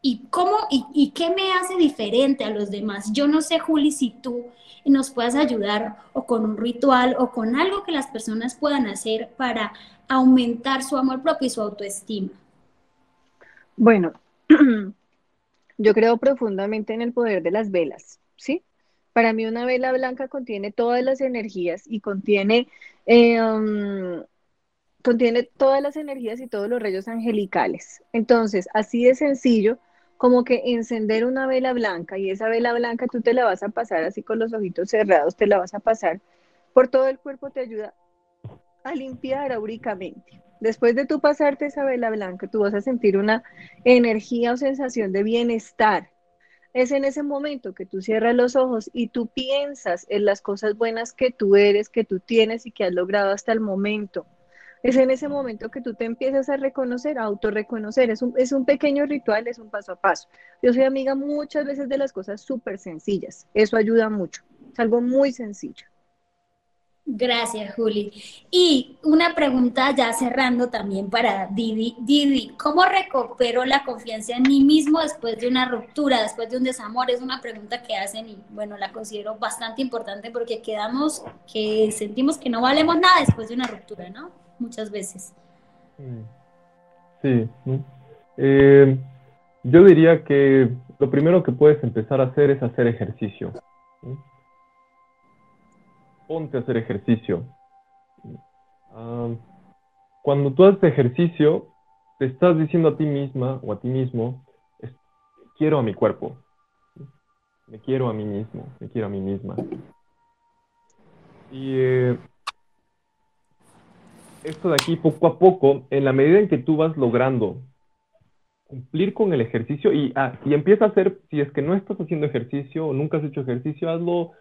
¿Y cómo y, qué me hace diferente a los demás? Yo no sé, Juli, si tú nos puedas ayudar o con un ritual o con algo que las personas puedan hacer para aumentar su amor propio y su autoestima. Bueno, Yo creo profundamente en el poder de las velas, ¿sí? Para mí una vela blanca contiene todas las energías y contiene, eh, um, contiene todas las energías y todos los rayos angelicales. Entonces, así de sencillo como que encender una vela blanca y esa vela blanca tú te la vas a pasar así con los ojitos cerrados, te la vas a pasar por todo el cuerpo, te ayuda a limpiar auricamente. Después de tú pasarte esa vela blanca, tú vas a sentir una energía o sensación de bienestar. Es en ese momento que tú cierras los ojos y tú piensas en las cosas buenas que tú eres, que tú tienes y que has logrado hasta el momento. Es en ese momento que tú te empiezas a reconocer, a autorreconocer. Es un, es un pequeño ritual, es un paso a paso. Yo soy amiga muchas veces de las cosas súper sencillas. Eso ayuda mucho. Es algo muy sencillo. Gracias, Juli. Y una pregunta ya cerrando también para Didi. Didi, ¿cómo recupero la confianza en mí mismo después de una ruptura, después de un desamor? Es una pregunta que hacen y bueno, la considero bastante importante porque quedamos que sentimos que no valemos nada después de una ruptura, ¿no? Muchas veces. Sí. Eh, yo diría que lo primero que puedes empezar a hacer es hacer ejercicio ponte a hacer ejercicio. cuando tú haces ejercicio, te estás diciendo a ti misma o a ti mismo, quiero a mi cuerpo, me quiero a mí mismo, me quiero a mí misma. Y eh, esto de aquí, poco a poco, en la medida en que tú vas logrando cumplir con el ejercicio y, ah, y empieza a hacer, si es que no estás haciendo ejercicio o nunca has hecho ejercicio, hazlo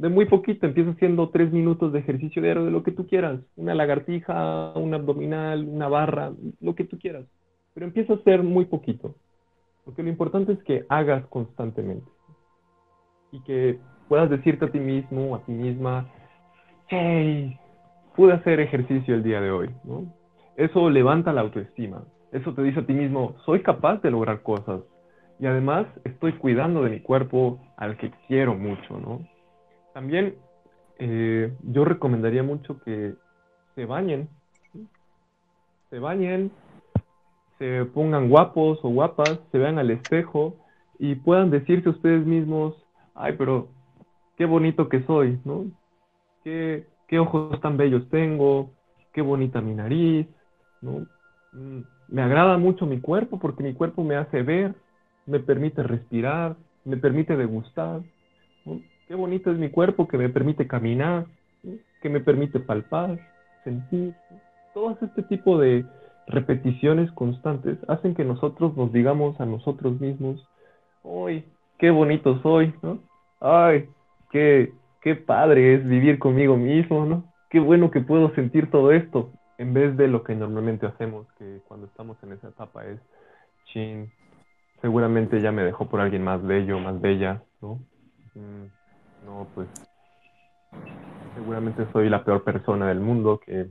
de muy poquito, empieza haciendo tres minutos de ejercicio diario de lo que tú quieras, una lagartija, un abdominal, una barra, lo que tú quieras, pero empieza a hacer muy poquito, porque lo importante es que hagas constantemente y que puedas decirte a ti mismo, a ti misma, hey, pude hacer ejercicio el día de hoy. Eso levanta la autoestima, eso te dice a ti mismo, soy capaz de lograr cosas y además estoy cuidando de mi cuerpo al que quiero mucho, ¿no? También eh, yo recomendaría mucho que se bañen, se bañen, se pongan guapos o guapas, se vean al espejo y puedan decirse ustedes mismos, ay, pero qué bonito que soy, ¿no? Qué, qué ojos tan bellos tengo, qué bonita mi nariz, ¿no? Mm, me agrada mucho mi cuerpo porque mi cuerpo me hace ver, me permite respirar, me permite degustar. Qué bonito es mi cuerpo que me permite caminar, que me permite palpar, sentir. Todo este tipo de repeticiones constantes hacen que nosotros nos digamos a nosotros mismos, ¡ay, qué bonito soy! ¿no? ¡Ay, qué, qué padre es vivir conmigo mismo! ¿no? Qué bueno que puedo sentir todo esto, en vez de lo que normalmente hacemos, que cuando estamos en esa etapa es, chin, seguramente ya me dejó por alguien más bello, más bella, ¿no? Mm, no, pues seguramente soy la peor persona del mundo, que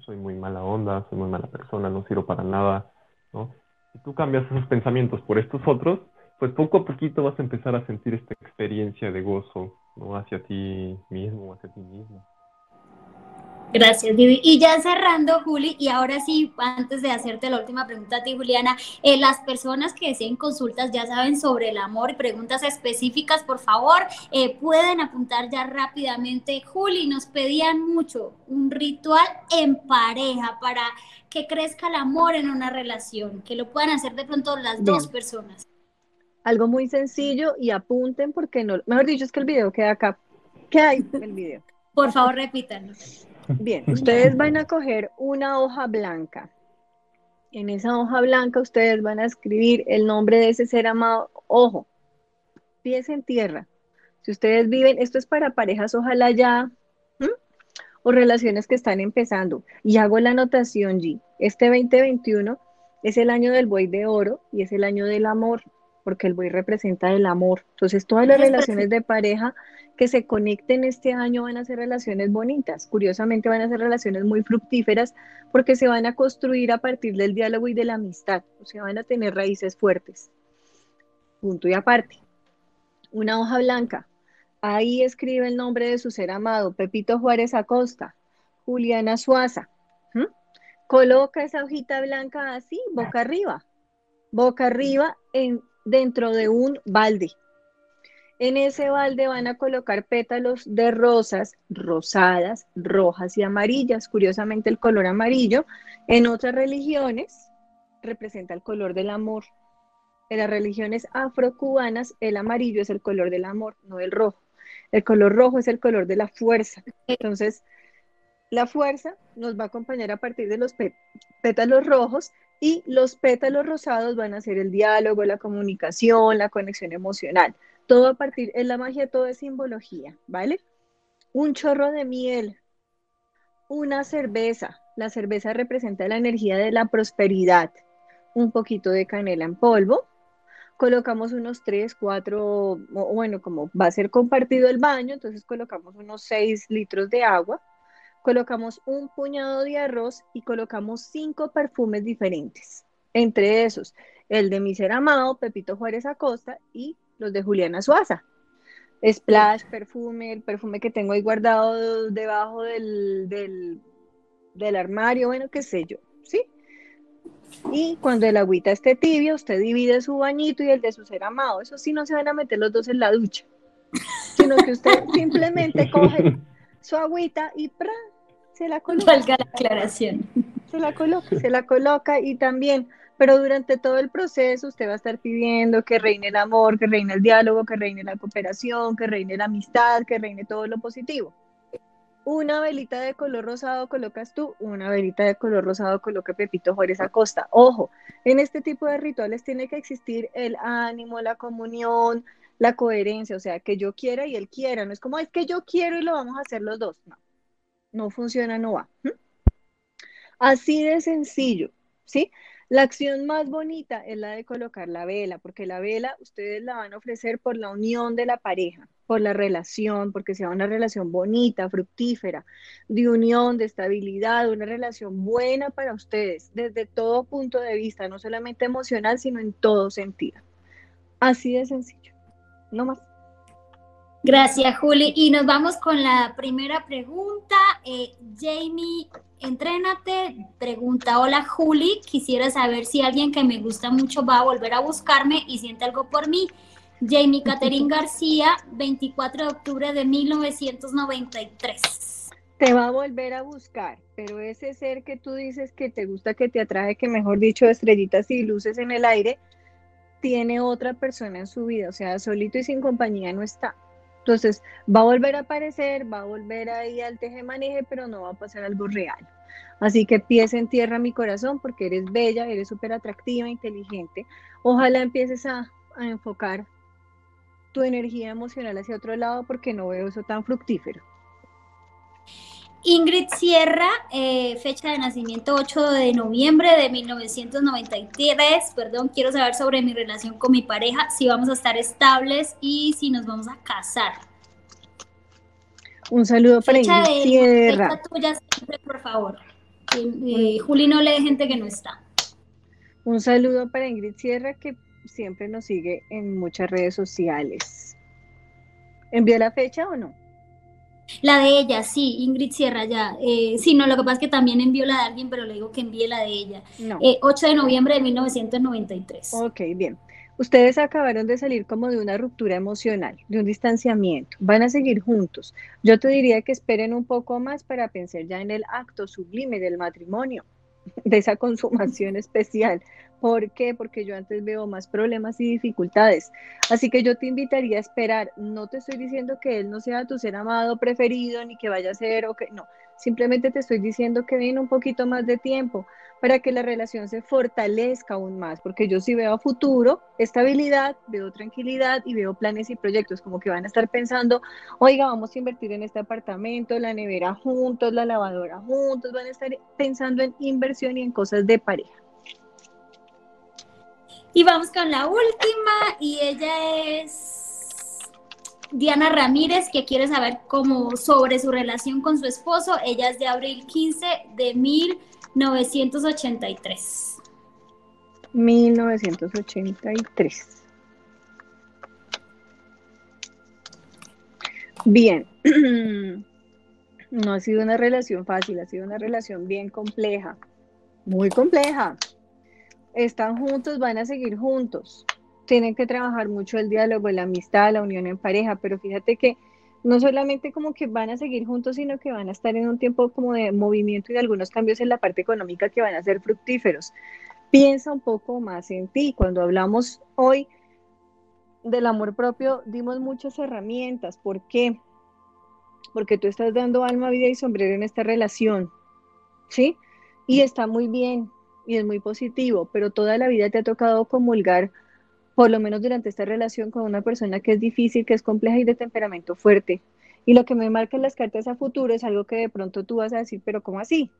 soy muy mala onda, soy muy mala persona, no sirvo para nada, ¿no? Si tú cambias esos pensamientos por estos otros, pues poco a poquito vas a empezar a sentir esta experiencia de gozo, ¿no? Hacia ti mismo, hacia ti mismo. Gracias, Vivi. Y ya cerrando, Juli, y ahora sí, antes de hacerte la última pregunta a ti, Juliana, eh, las personas que deseen consultas ya saben sobre el amor y preguntas específicas, por favor, eh, pueden apuntar ya rápidamente. Juli, nos pedían mucho un ritual en pareja para que crezca el amor en una relación, que lo puedan hacer de pronto las dos personas. Algo muy sencillo y apunten porque no, mejor dicho, es que el video queda acá. ¿Qué hay en el video? Por favor, repítanlo. Bien, ustedes van a coger una hoja blanca. En esa hoja blanca ustedes van a escribir el nombre de ese ser amado. Ojo, pies en tierra. Si ustedes viven, esto es para parejas, ojalá ya, o relaciones que están empezando. Y hago la anotación G. Este 2021 es el año del buey de oro y es el año del amor, porque el buey representa el amor. Entonces, todas las relaciones de pareja que se conecten este año van a ser relaciones bonitas. Curiosamente van a ser relaciones muy fructíferas porque se van a construir a partir del diálogo y de la amistad, o sea, van a tener raíces fuertes. Punto y aparte. Una hoja blanca. Ahí escribe el nombre de su ser amado, Pepito Juárez Acosta, Juliana Suaza. Coloca esa hojita blanca así, boca arriba, boca arriba en, dentro de un balde en ese balde van a colocar pétalos de rosas rosadas, rojas y amarillas. Curiosamente el color amarillo en otras religiones representa el color del amor. En las religiones afrocubanas el amarillo es el color del amor, no el rojo. El color rojo es el color de la fuerza. Entonces, la fuerza nos va a acompañar a partir de los pétalos rojos y los pétalos rosados van a ser el diálogo, la comunicación, la conexión emocional. Todo a partir, en la magia todo es simbología, ¿vale? Un chorro de miel, una cerveza, la cerveza representa la energía de la prosperidad, un poquito de canela en polvo, colocamos unos 3, 4, bueno, como va a ser compartido el baño, entonces colocamos unos 6 litros de agua, colocamos un puñado de arroz y colocamos 5 perfumes diferentes. Entre esos, el de mi ser amado, Pepito Juárez Acosta, y los de Juliana Suaza. Splash, perfume, el perfume que tengo ahí guardado debajo del, del, armario, bueno, qué sé yo, ¿sí? Y cuando el agüita esté tibia, usted divide su bañito y el de su ser amado. Eso sí, no se van a meter los dos en la ducha, sino que usted simplemente coge su agüita y ¡pra! se la coloca. Valga la aclaración. Se la coloca, se la coloca y también, pero durante todo el proceso usted va a estar pidiendo que reine el amor, que reine el diálogo, que reine la cooperación, que reine la amistad, que reine todo lo positivo. Una velita de color rosado colocas tú, una velita de color rosado coloca Pepito Juárez Acosta. Ojo, en este tipo de rituales tiene que existir el ánimo, la comunión, la coherencia, o sea, que yo quiera y él quiera. No es como es que yo quiero y lo vamos a hacer los dos. No, no funciona, no va. Así de sencillo, ¿sí? La acción más bonita es la de colocar la vela, porque la vela ustedes la van a ofrecer por la unión de la pareja, por la relación, porque sea una relación bonita, fructífera, de unión, de estabilidad, una relación buena para ustedes, desde todo punto de vista, no solamente emocional, sino en todo sentido. Así de sencillo, no más. Gracias, Juli. Y nos vamos con la primera pregunta. Eh, Jamie Entrénate pregunta, hola Juli, quisiera saber si alguien que me gusta mucho va a volver a buscarme y siente algo por mí. Jamie Catherine García, 24 de octubre de 1993. Te va a volver a buscar, pero ese ser que tú dices que te gusta, que te atrae, que mejor dicho, estrellitas y luces en el aire, tiene otra persona en su vida, o sea, solito y sin compañía no está. Entonces, va a volver a aparecer, va a volver ahí al teje-maneje, pero no va a pasar algo real. Así que pies en tierra mi corazón, porque eres bella, eres súper atractiva, inteligente. Ojalá empieces a, enfocar tu energía emocional hacia otro lado, porque no veo eso tan fructífero. Ingrid Sierra, eh, fecha de nacimiento 8 de noviembre de 1993. Perdón, quiero saber sobre mi relación con mi pareja, si vamos a estar estables y si nos vamos a casar. Un saludo para Ingrid Sierra. Fecha tuya siempre, por favor. Eh, Juli no lee gente que no está. Un saludo para Ingrid Sierra que siempre nos sigue en muchas redes sociales. ¿Envió la fecha o no? La de ella, sí, Ingrid Sierra ya. Eh, sí, no, lo que pasa es que también envió la de alguien, pero le digo que envíe la de ella. 8 eh, de noviembre de 1993. Ok, bien. Ustedes acabaron de salir como de una ruptura emocional, de un distanciamiento. Van a seguir juntos. Yo te diría que esperen un poco más para pensar ya en el acto sublime del matrimonio, de esa consumación especial. ¿Por qué? Porque yo antes veo más problemas y dificultades. Así que yo te invitaría a esperar. No te estoy diciendo que él no sea tu ser amado preferido, ni que vaya a ser o que no. Simplemente te estoy diciendo que den un poquito más de tiempo para que la relación se fortalezca aún más, porque yo sí veo futuro, estabilidad, veo tranquilidad y veo planes y proyectos, como que van a estar pensando, oiga, vamos a invertir en este apartamento, la nevera juntos, la lavadora juntos, van a estar pensando en inversión y en cosas de pareja. Y vamos con la última y ella es Diana Ramírez, que quiere saber cómo sobre su relación con su esposo. Ella es de abril 15 de 1983. 1983. Bien, no ha sido una relación fácil, ha sido una relación bien compleja, muy compleja están juntos, van a seguir juntos. Tienen que trabajar mucho el diálogo, la amistad, la unión en pareja, pero fíjate que no solamente como que van a seguir juntos, sino que van a estar en un tiempo como de movimiento y de algunos cambios en la parte económica que van a ser fructíferos. Piensa un poco más en ti. Cuando hablamos hoy del amor propio, dimos muchas herramientas. ¿Por qué? Porque tú estás dando alma, vida y sombrero en esta relación. ¿Sí? Y está muy bien, y es muy positivo, pero toda la vida te ha tocado comulgar, por lo menos durante esta relación, con una persona que es difícil, que es compleja y de temperamento fuerte. Y lo que me marcan las cartas a futuro es algo que de pronto tú vas a decir, pero ¿cómo así?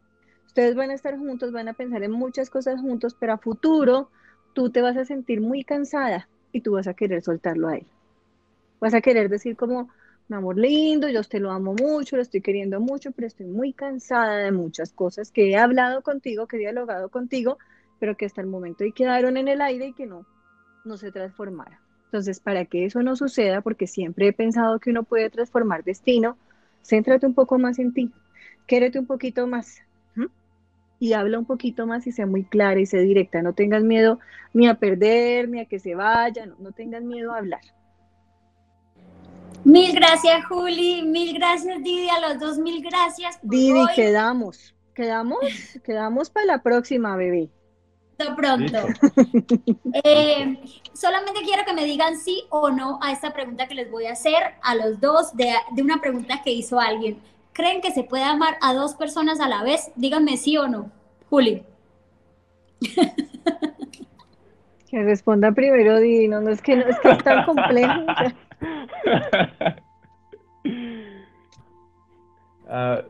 Ustedes van a estar juntos, van a pensar en muchas cosas juntos, pero a futuro tú te vas a sentir muy cansada y tú vas a querer soltarlo a él. Vas a querer decir como, mi amor lindo, yo te lo amo mucho, lo estoy queriendo mucho, pero estoy muy cansada de muchas cosas que he hablado contigo, que he dialogado contigo, pero que hasta el momento y quedaron en el aire y que no, no se transformara. Entonces, para que eso no suceda, porque siempre he pensado que uno puede transformar destino, céntrate un poco más en ti, quédate un poquito más y habla un poquito más y sea muy clara y sea directa. No tengas miedo ni a perder, ni a que se vaya, no, no tengas miedo a hablar. Mil gracias, Juli. Mil gracias, Didi. A los dos, mil gracias. Didi, quedamos. quedamos, quedamos para la próxima, bebé. Pronto. Eh, solamente quiero que me digan sí o no a esta pregunta que les voy a hacer a los dos de, de una pregunta que hizo alguien. ¿Creen que se puede amar a dos personas a la vez? Díganme sí o no. Juli. Que responda primero Dino, no es que no es que es tan complejo. Ah,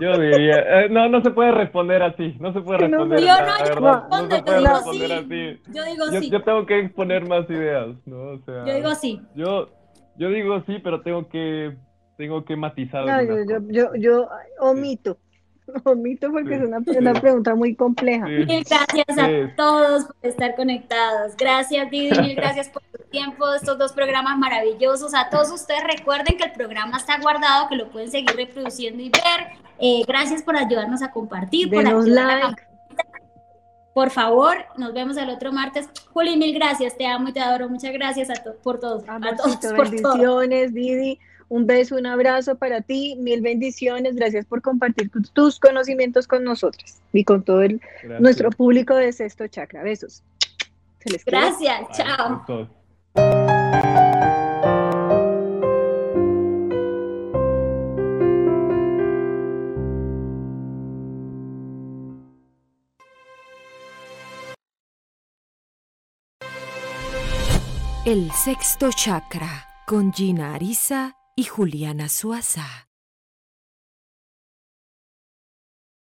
yo diría, eh, no, no se puede responder así, no se puede No, responder. yo no, yo verdad, respondo, se yo puede digo responder sí. así. Yo digo Yo, sí. yo tengo que exponer más ideas, ¿no? O sea, Yo digo sí. yo, yo digo sí, pero tengo que, tengo que matizar. No, yo, yo, yo, yo omito, omito porque Sí, es una, sí. una pregunta muy compleja. Sí. Mil gracias a Sí. todos por estar conectados. Gracias, Didi. Mil gracias por tu tiempo, estos dos programas maravillosos. A todos ustedes recuerden que el programa está guardado, que lo pueden seguir reproduciendo y ver. Eh, gracias por ayudarnos a compartir, por Denos like. Por favor, nos vemos el otro martes. Juli, mil gracias. Te amo y te adoro. Muchas gracias a to- por todos. A todos Amorcito, por todo. Didi. Un beso, un abrazo para ti, mil bendiciones. Gracias por compartir tu- tus conocimientos con nosotros y con todo el, nuestro público de Sexto Chakra. Besos. Se les. Gracias. Chao. El sexto chakra con Gina Arisa y Juliana Suaza.